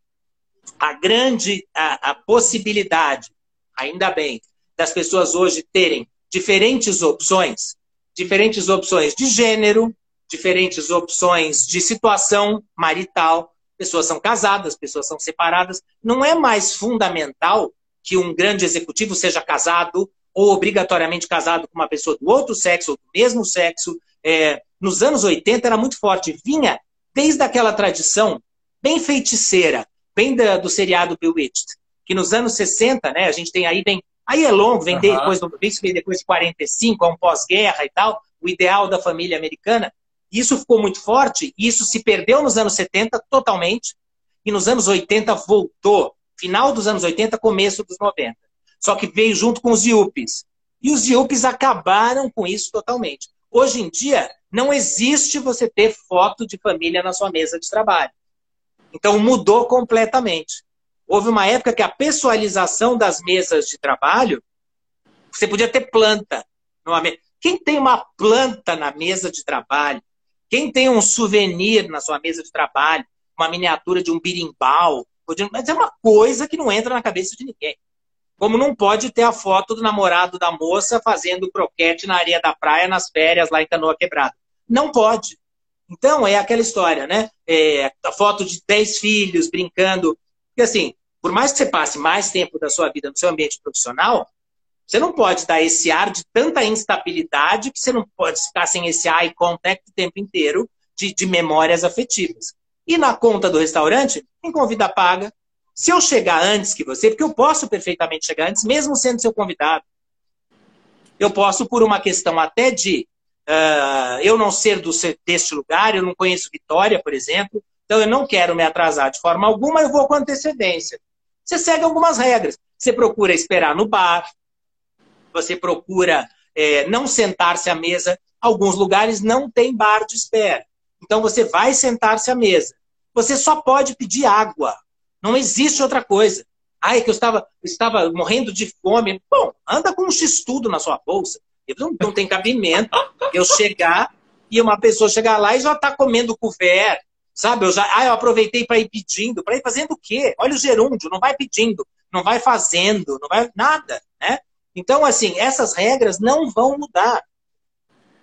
a grande a, a possibilidade, ainda bem, das pessoas hoje terem diferentes opções, diferentes opções de gênero, diferentes opções de situação marital, pessoas são casadas, pessoas são separadas. Não é mais fundamental que um grande executivo seja casado ou obrigatoriamente casado com uma pessoa do outro sexo ou do mesmo sexo. É, nos anos 80 era muito forte. Vinha desde aquela tradição bem feiticeira, bem da, do seriado Bewitched, que nos anos 60, né, a gente tem aí, vem, aí é longo, vem, uhum. depois, vem depois de 45, é um pós-guerra e tal, o ideal da família americana. Isso ficou muito forte, e isso se perdeu nos anos 70 totalmente, e nos anos 80 voltou. Final dos anos 80, começo dos 90. Só que veio junto com os IUPs. E os IUPs acabaram com isso totalmente. Hoje em dia, não existe você ter foto de família na sua mesa de trabalho. Então mudou completamente. Houve uma época que a pessoalização das mesas de trabalho, você podia ter planta. Quem tem uma planta na mesa de trabalho, quem tem um souvenir na sua mesa de trabalho, uma miniatura de um birimbau, mas é uma coisa que não entra na cabeça de ninguém. Como não pode ter a foto do namorado da moça fazendo croquete na areia da praia nas férias lá em Canoa Quebrada. Não pode. Então, é aquela história, né? É, a foto de 10 filhos brincando. Porque, assim, por mais que você passe mais tempo da sua vida no seu ambiente profissional, você não pode dar esse ar de tanta instabilidade que você não pode ficar sem esse eye contact o tempo inteiro de, de memórias afetivas. E na conta do restaurante, quem convida paga. Se eu chegar antes que você, porque eu posso perfeitamente chegar antes, mesmo sendo seu convidado. Eu posso, por uma questão até de uh, eu não ser do, deste lugar, eu não conheço Vitória, por exemplo, então eu não quero me atrasar de forma alguma, eu vou com antecedência. Você segue algumas regras. Você procura esperar no bar, você procura é, não sentar-se à mesa. Alguns lugares não tem bar de espera. Então você vai sentar-se à mesa. Você só pode pedir água. Não existe outra coisa. Ai, que eu estava, estava morrendo de fome. Bom, anda com um x-tudo na sua bolsa. Não, não tem cabimento eu chegar e uma pessoa chegar lá e já está comendo couvert. Sabe? Eu já, ah, eu aproveitei para ir pedindo. Para ir fazendo o quê? Olha o gerúndio, não vai pedindo, não vai fazendo, não vai nada, né? Então, assim, essas regras não vão mudar.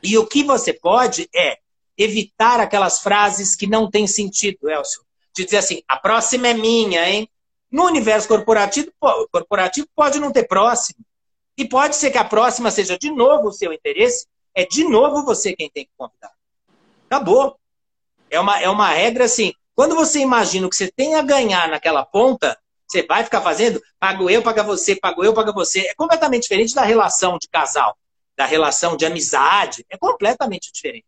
E o que você pode é evitar aquelas frases que não têm sentido, Elcio. De dizer assim, a próxima é minha, hein? No universo corporativo, corporativo pode não ter próximo. E pode ser que a próxima seja de novo o seu interesse, é de novo você quem tem que convidar. Acabou. É uma, é uma regra assim. Quando você imagina o que você tem a ganhar naquela ponta, você vai ficar fazendo, pago eu, paga você, pago eu, paga você. É completamente diferente da relação de casal, da relação de amizade. É completamente diferente.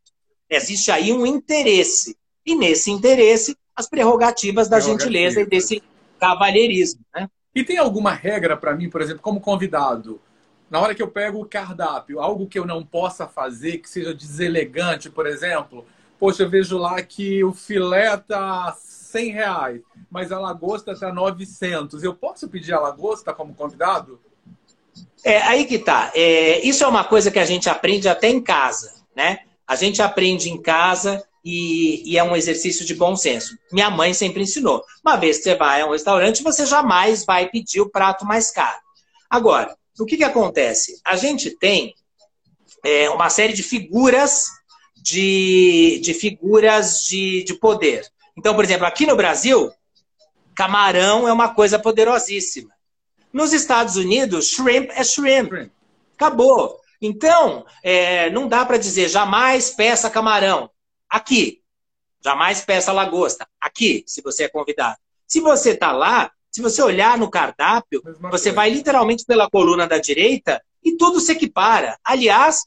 Existe aí um interesse. E nesse interesse, as prerrogativas da gentileza e desse cavalheirismo. Né? E tem alguma regra para mim, por exemplo, como convidado? Na hora que eu pego o cardápio, algo que eu não possa fazer, que seja deselegante, por exemplo, poxa, eu vejo lá que o filé tá 100 reais, mas a lagosta está 900. Eu posso pedir a lagosta como convidado? É, aí que tá. É, isso é uma coisa que a gente aprende até em casa, né? A gente aprende em casa e, e, é um exercício de bom senso. Minha mãe sempre ensinou. Uma vez que você vai a um restaurante, você jamais vai pedir o prato mais caro. Agora, o que, que acontece? A gente tem é, uma série de figuras de, de figuras de, de poder. Então, por exemplo, aqui no Brasil, camarão é uma coisa poderosíssima. Nos Estados Unidos, shrimp é shrimp. Acabou. Então, é, não dá para dizer jamais peça camarão. Aqui. Jamais peça lagosta. Aqui, se você é convidado. Se você está lá, se você olhar no cardápio, Mesma você coisa. vai literalmente pela coluna da direita e tudo se equipara. Aliás,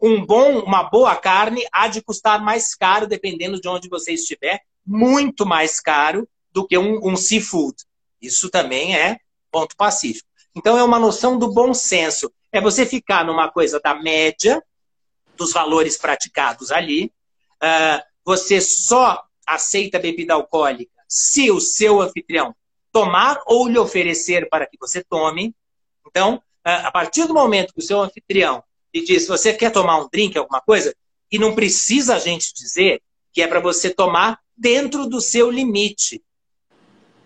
um bom, uma boa carne há de custar mais caro, dependendo de onde você estiver, muito mais caro do que um, um seafood. Isso também é ponto pacífico. Então é uma noção do bom senso. É você ficar numa coisa da média dos valores praticados ali. Uh, você só aceita bebida alcoólica se o seu anfitrião tomar ou lhe oferecer para que você tome. Então, uh, a partir do momento que o seu anfitrião lhe diz, você quer tomar um drink, alguma coisa, e não precisa a gente dizer que é para você tomar dentro do seu limite.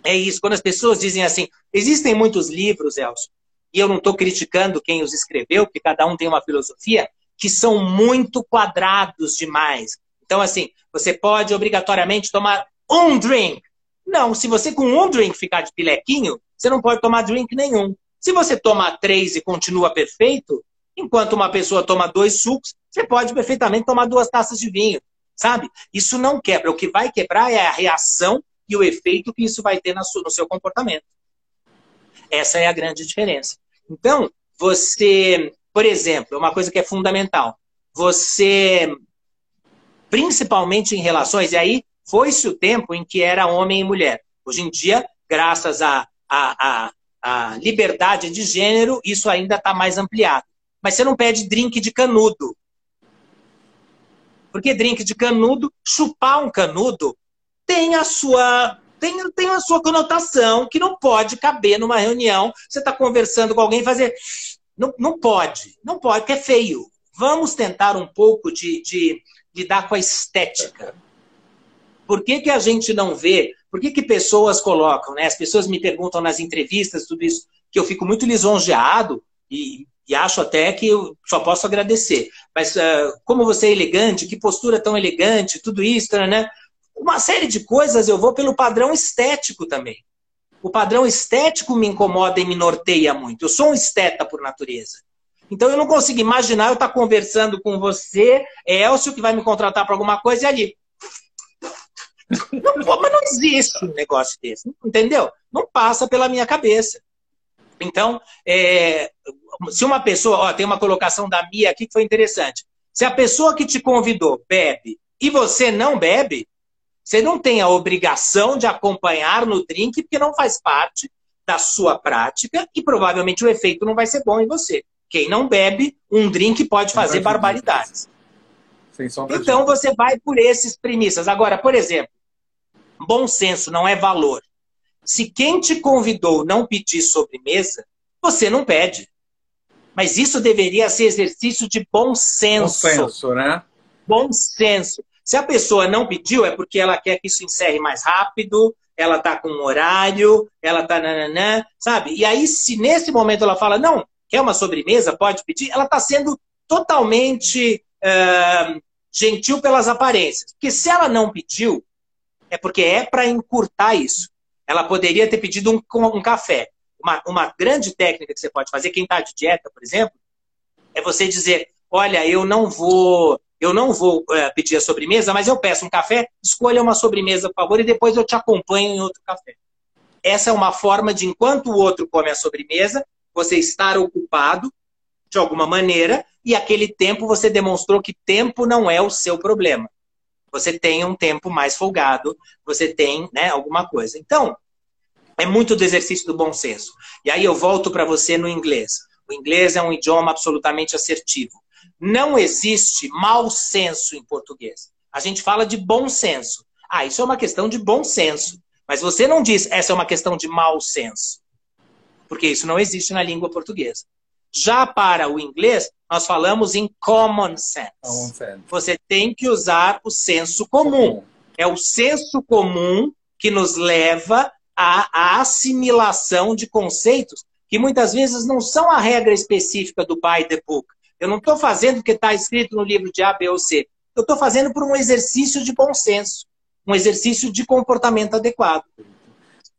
É isso. Quando as pessoas dizem assim, existem muitos livros, Elcio, e eu não estou criticando quem os escreveu, porque cada um tem uma filosofia, que são muito quadrados demais. Então, assim, você pode obrigatoriamente tomar um drink. Não, se você com um drink ficar de pilequinho, você não pode tomar drink nenhum. Se você tomar três e continua perfeito, enquanto uma pessoa toma dois sucos, você pode perfeitamente tomar duas taças de vinho, sabe? Isso não quebra. O que vai quebrar é a reação e o efeito que isso vai ter no seu comportamento. Essa é a grande diferença. Então, você, por exemplo, uma coisa que é fundamental, você, principalmente em relações, e aí foi-se o tempo em que era homem e mulher. Hoje em dia, graças à a, a, a, liberdade de gênero, isso ainda está mais ampliado. Mas você não pede drink de canudo. Porque drink de canudo, chupar um canudo, tem a sua tem, tem a sua conotação que não pode caber numa reunião. Você está conversando com alguém fazer. Não, não pode, não pode, porque é feio. Vamos tentar um pouco de, de lidar com a estética. Por que, que a gente não vê? Por que, que pessoas colocam, né? As pessoas me perguntam nas entrevistas, tudo isso, que eu fico muito lisonjeado e, e acho até que eu só posso agradecer. Mas uh, como você é elegante, que postura tão elegante, tudo isso, né? Uma série de coisas eu vou pelo padrão estético também. O padrão estético me incomoda e me norteia muito. Eu sou um esteta por natureza. Então eu não consigo imaginar eu estar conversando com você, Elcio, que vai me contratar para alguma coisa, e ali. Não, mas não existe um negócio desse, entendeu? Não passa pela minha cabeça. Então, é, se uma pessoa, ó, tem uma colocação da Mia aqui que foi interessante. Se a pessoa que te convidou bebe e você não bebe, você não tem a obrigação de acompanhar no drink, porque não faz parte da sua prática e provavelmente o efeito não vai ser bom em você. Quem não bebe, um drink pode fazer barbaridades. Então você vai por esses premissas. Agora, por exemplo, bom senso não é valor. Se quem te convidou não pedir sobremesa, você não pede. Mas isso deveria ser exercício de bom senso. Bom senso, né? Bom senso. Se a pessoa não pediu, é porque ela quer que isso encerre mais rápido, ela está com um horário, ela está nananã, sabe? E aí, se nesse momento ela fala, não, quer uma sobremesa, pode pedir, ela está sendo totalmente uh, gentil pelas aparências. Porque se ela não pediu, é porque é para encurtar isso. Ela poderia ter pedido um, um café. Uma, uma grande técnica que você pode fazer, quem está de dieta, por exemplo, é você dizer: olha, eu não vou eu não vou é, pedir a sobremesa, mas eu peço um café, escolha uma sobremesa, por favor, e depois eu te acompanho em outro café. Essa é uma forma de, enquanto o outro come a sobremesa, você estar ocupado de alguma maneira, e aquele tempo você demonstrou que tempo não é o seu problema. Você tem um tempo mais folgado, você tem né, alguma coisa. Então, é muito do exercício do bom senso. E aí eu volto para você no inglês. O inglês é um idioma absolutamente assertivo. Não existe mau senso em português. A gente fala de bom senso. Ah, isso é uma questão de bom senso. Mas você não diz essa é uma questão de mau senso. Porque isso não existe na língua portuguesa. Já para o inglês, nós falamos em common sense. Common sense. Você tem que usar o senso comum. É o senso comum que nos leva à, assimilação de conceitos que muitas vezes não são a regra específica do by the book. Eu não estou fazendo porque está escrito no livro de A, B ou C. Eu estou fazendo por um exercício de bom senso, um exercício de comportamento adequado.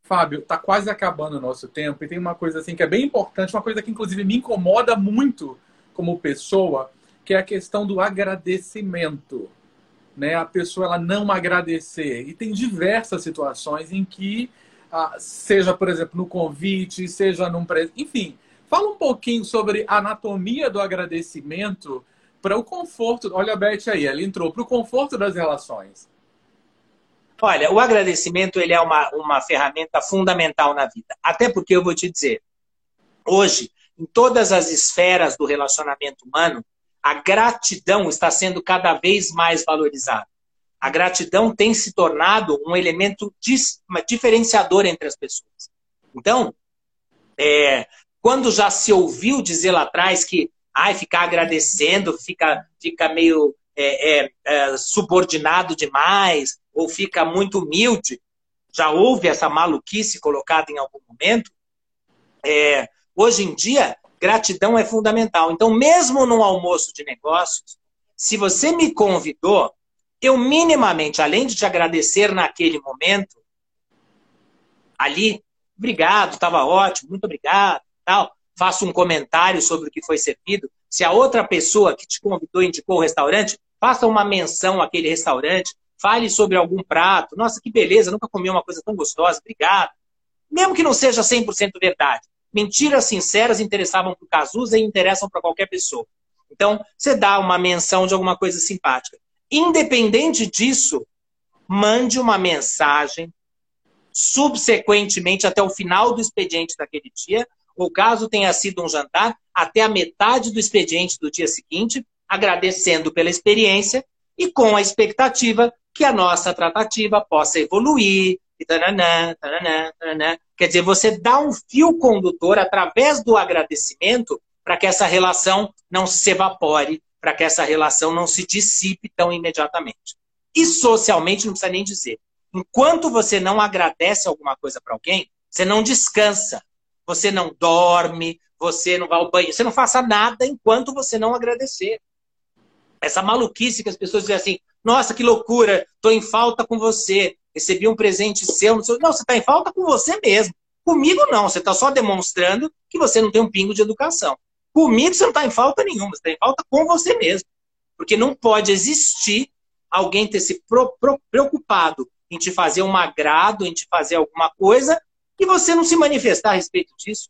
Fábio, está quase acabando o nosso tempo e tem uma coisa assim que é bem importante, uma coisa que inclusive me incomoda muito como pessoa, que é a questão do agradecimento. Né? A pessoa ela não agradecer. E tem diversas situações em que, ah, seja, por exemplo, no convite, seja num. Enfim, fala um pouquinho sobre a anatomia do agradecimento para o conforto. Olha a Beth aí, ela entrou para o conforto das relações. Olha, o agradecimento ele é uma, uma ferramenta fundamental na vida. Até porque eu vou te dizer, hoje, em todas as esferas do relacionamento humano, a gratidão está sendo cada vez mais valorizada. A gratidão tem se tornado um elemento diferenciador entre as pessoas. Então, é, quando já se ouviu dizer lá atrás que ai, ficar agradecendo fica, fica meio é, é, é subordinado demais, ou fica muito humilde, já houve essa maluquice colocada em algum momento, é, hoje em dia, gratidão é fundamental. Então, mesmo num almoço de negócios, se você me convidou, eu minimamente, além de te agradecer naquele momento, ali, obrigado, estava ótimo, muito obrigado, tal, faço um comentário sobre o que foi servido. Se a outra pessoa que te convidou indicou o restaurante, faça uma menção àquele restaurante, Fale sobre algum prato. Nossa, que beleza, nunca comi uma coisa tão gostosa, obrigado. Mesmo que não seja 100% verdade. Mentiras sinceras interessavam para o Cazuza e interessam para qualquer pessoa. Então, você dá uma menção de alguma coisa simpática. Independente disso, mande uma mensagem subsequentemente até o final do expediente daquele dia, ou caso tenha sido um jantar, até a metade do expediente do dia seguinte, agradecendo pela experiência e com a expectativa que a nossa tratativa possa evoluir. E taranã, taranã, taranã. Quer dizer, você dá um fio condutor através do agradecimento para que essa relação não se evapore, para que essa relação não se dissipe tão imediatamente. E socialmente, não precisa nem dizer. Enquanto você não agradece alguma coisa para alguém, você não descansa, você não dorme, você não vai ao banho, você não faça nada enquanto você não agradecer. Essa maluquice que as pessoas dizem assim, nossa, que loucura, estou em falta com você, recebi um presente seu. Não, você está em falta com você mesmo. Comigo não, você está só demonstrando que você não tem um pingo de educação. Comigo você não está em falta nenhuma, você está em falta com você mesmo. Porque não pode existir alguém ter se preocupado em te fazer um agrado, em te fazer alguma coisa, e você não se manifestar a respeito disso.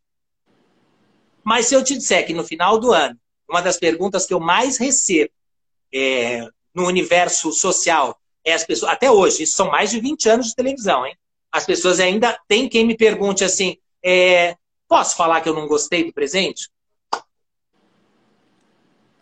Mas se eu te disser que no final do ano, uma das perguntas que eu mais recebo é, no universo social é as pessoas, até hoje, isso são mais de 20 anos de televisão, hein? As pessoas ainda tem quem me pergunte assim: é, posso falar que eu não gostei do presente?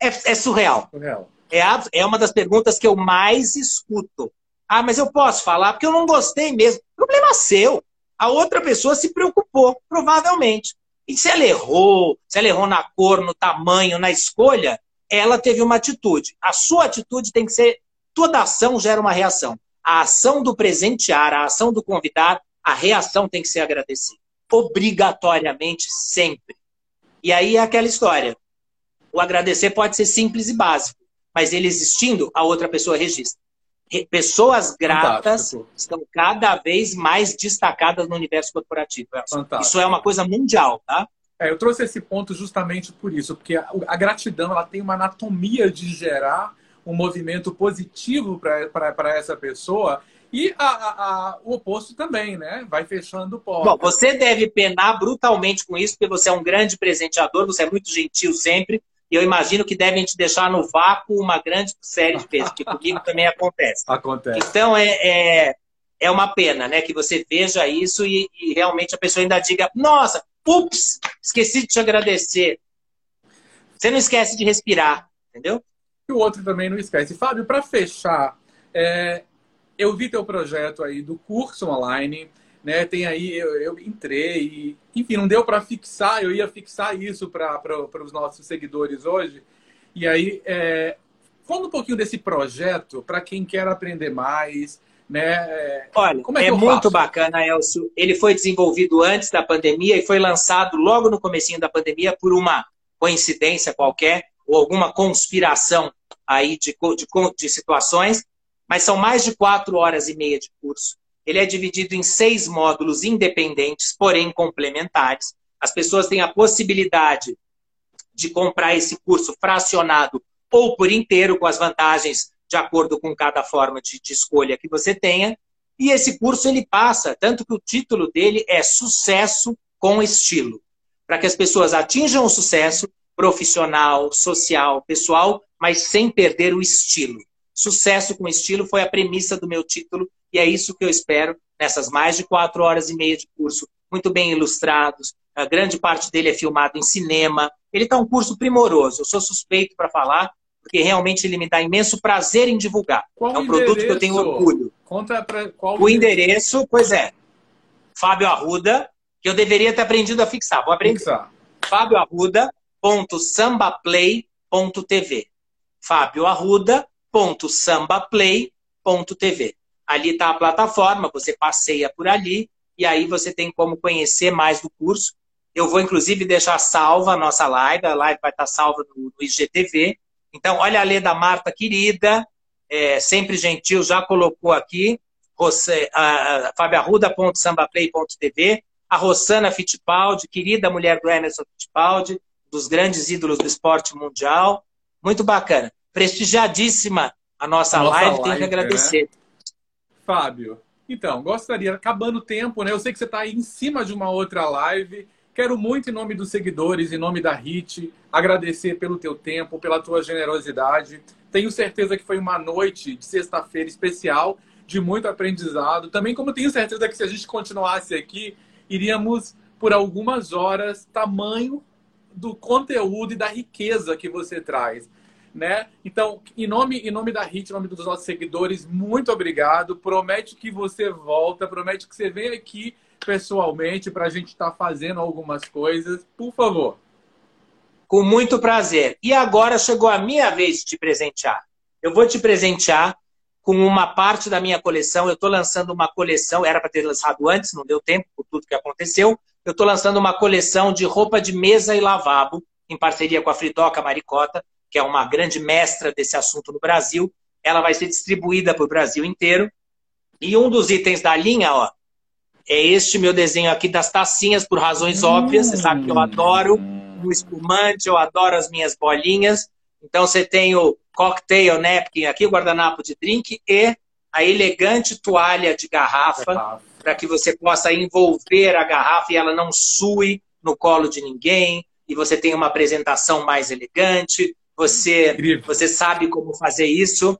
É, é surreal. surreal. É, é uma das perguntas que eu mais escuto. Ah, mas eu posso falar porque eu não gostei mesmo. Problema seu. A outra pessoa se preocupou, provavelmente. E se ela errou, se ela errou na cor, no tamanho, na escolha, ela teve uma atitude. A sua atitude tem que ser. Toda ação gera uma reação. A ação do presentear, a ação do convidar, a reação tem que ser agradecida. Obrigatoriamente, sempre. E aí é aquela história. O agradecer pode ser simples e básico, mas ele existindo, a outra pessoa registra. Pessoas gratas Fantástico. estão cada vez mais destacadas no universo corporativo. Fantástico. Isso é uma coisa mundial, tá? É, eu trouxe esse ponto justamente por isso, porque a, a gratidão ela tem uma anatomia de gerar um movimento positivo para essa pessoa e a, a, o oposto também, né? Vai fechando o Bom, você deve penar brutalmente com isso, porque você é um grande presenteador, você é muito gentil sempre, e eu imagino que devem te deixar no vácuo uma grande série de vezes, que comigo também acontece. Acontece. Então é, é, é, uma pena, né? Que você veja isso e, e realmente a pessoa ainda diga, nossa, Ups, esqueci de te agradecer. Você não esquece de respirar, entendeu? E o outro também não esquece. Fábio, para fechar, é, eu vi teu projeto aí do curso online, né? Tem aí, eu, eu entrei, e, enfim, não deu para fixar, eu ia fixar isso para os nossos seguidores hoje. E aí, é, Fala um pouquinho desse projeto para quem quer aprender mais, né? Olha, é, é muito faço? bacana, Elcio. Ele foi desenvolvido antes da pandemia e foi lançado logo no comecinho da pandemia por uma coincidência qualquer ou alguma conspiração aí de, de, de situações, mas são mais de quatro horas e meia de curso. Ele é dividido em seis módulos independentes, porém complementares. As pessoas têm a possibilidade de comprar esse curso fracionado ou por inteiro, com as vantagens de acordo com cada forma de, de escolha que você tenha. E esse curso ele passa, tanto que o título dele é Sucesso com Estilo, para que as pessoas atinjam o sucesso profissional, social, pessoal, mas sem perder o estilo. Sucesso com estilo foi a premissa do meu título e é isso que eu espero nessas mais de quatro horas e meia de curso, muito bem ilustrados. A grande parte dele é filmado em cinema. Ele está um curso primoroso. Eu sou suspeito para falar, porque realmente ele me dá imenso prazer em divulgar. Qual é um produto que eu tenho orgulho. Conta pra, qual o endereço, pois é, Fábio Arruda, que eu deveria ter aprendido a fixar. Vou aprender. Fixar. fábioarruda.sambaplay.tv fábioarruda.sambaplay.tv Ali está a plataforma, você passeia por ali e aí você tem como conhecer mais do curso. Eu vou, inclusive, deixar salva a nossa live, a live vai estar salva no, no IGTV. Então, olha a Lê da Marta, querida, é, sempre gentil, já colocou aqui, fabiarruda.sambaplay.tv, a Rossana Fittipaldi, querida mulher do Emerson Fittipaldi, dos grandes ídolos do esporte mundial. Muito bacana. Prestigiadíssima a nossa, nossa live, live, tenho que agradecer. Né? Fábio, então, gostaria, acabando o tempo, né? Eu sei que você está aí em cima de uma outra live. Quero muito, em nome dos seguidores, em nome da HIT, agradecer pelo teu tempo, pela tua generosidade. Tenho certeza que foi uma noite de sexta-feira especial, de muito aprendizado. Também, como tenho certeza que se a gente continuasse aqui, iríamos por algumas horas, tamanho do conteúdo e da riqueza que você traz né? Então, em nome, em nome da HIT, em nome dos nossos seguidores, muito obrigado. Promete que você volta, promete que você vem aqui pessoalmente para a gente estar tá fazendo algumas coisas. Por favor. Com muito prazer. E agora chegou a minha vez de te presentear. Eu vou te presentear com uma parte da minha coleção. Eu estou lançando uma coleção, era para ter lançado antes, não deu tempo por tudo que aconteceu. Eu estou lançando uma coleção de roupa de mesa e lavabo, em parceria com a Fritoca Maricota que é uma grande mestra desse assunto no Brasil. Ela vai ser distribuída para o Brasil inteiro. E um dos itens da linha, ó, é este meu desenho aqui das tacinhas, por razões hum. óbvias. Você sabe que eu adoro o espumante, eu adoro as minhas bolinhas. Então você tem o cocktail napkin aqui, o guardanapo de drink e a elegante toalha de garrafa para que você possa envolver a garrafa e ela não sue no colo de ninguém e você tem uma apresentação mais elegante você, você sabe como fazer isso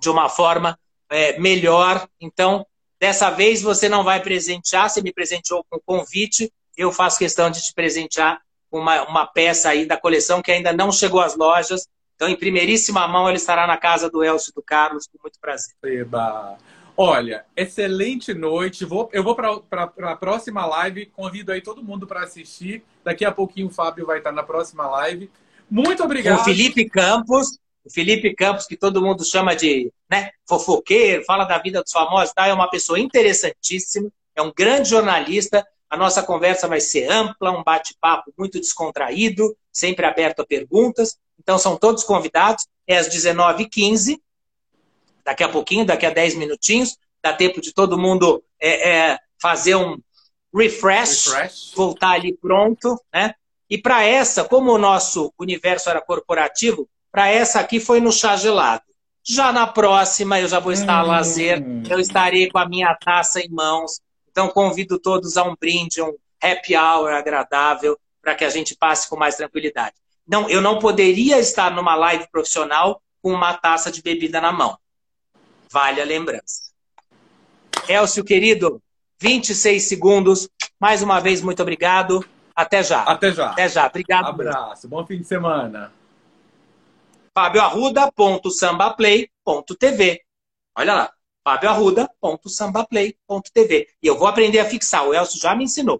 de uma forma é, melhor. Então, dessa vez você não vai presentear, você me presenteou com convite, eu faço questão de te presentear com uma, uma peça aí da coleção que ainda não chegou às lojas. Então, em primeiríssima mão, ele estará na casa do Elcio e do Carlos, com muito prazer. Eba. Olha, excelente noite. Vou, eu vou para a próxima live. Convido aí todo mundo para assistir. Daqui a pouquinho o Fábio vai estar na próxima live. Muito obrigado. O Felipe Campos, o Felipe Campos, que todo mundo chama de né, fofoqueiro, fala da vida dos famosos, tá? é uma pessoa interessantíssima, é um grande jornalista. A nossa conversa vai ser ampla, um bate-papo muito descontraído, sempre aberto a perguntas. Então, são todos convidados. É às 19h15, daqui a pouquinho, daqui a 10 minutinhos. Dá tempo de todo mundo é, é, fazer um refresh, refresh, voltar ali pronto, né? E para essa, como o nosso universo era corporativo, para essa aqui foi no chá gelado. Já na próxima, eu já vou estar a lazer, hum. eu estarei com a minha taça em mãos. Então, convido todos a um brinde, um happy hour agradável, para que a gente passe com mais tranquilidade. Não, eu não poderia estar numa live profissional com uma taça de bebida na mão. Vale a lembrança. Elcio, querido, 26 segundos. Mais uma vez, muito obrigado. Até já. Até já. Até já. Obrigado. Abraço. Bom fim de semana. fabioarruda.sambaplay.tv Olha lá. fabioarruda.sambaplay.tv. E eu vou aprender a fixar, o Elcio já me ensinou.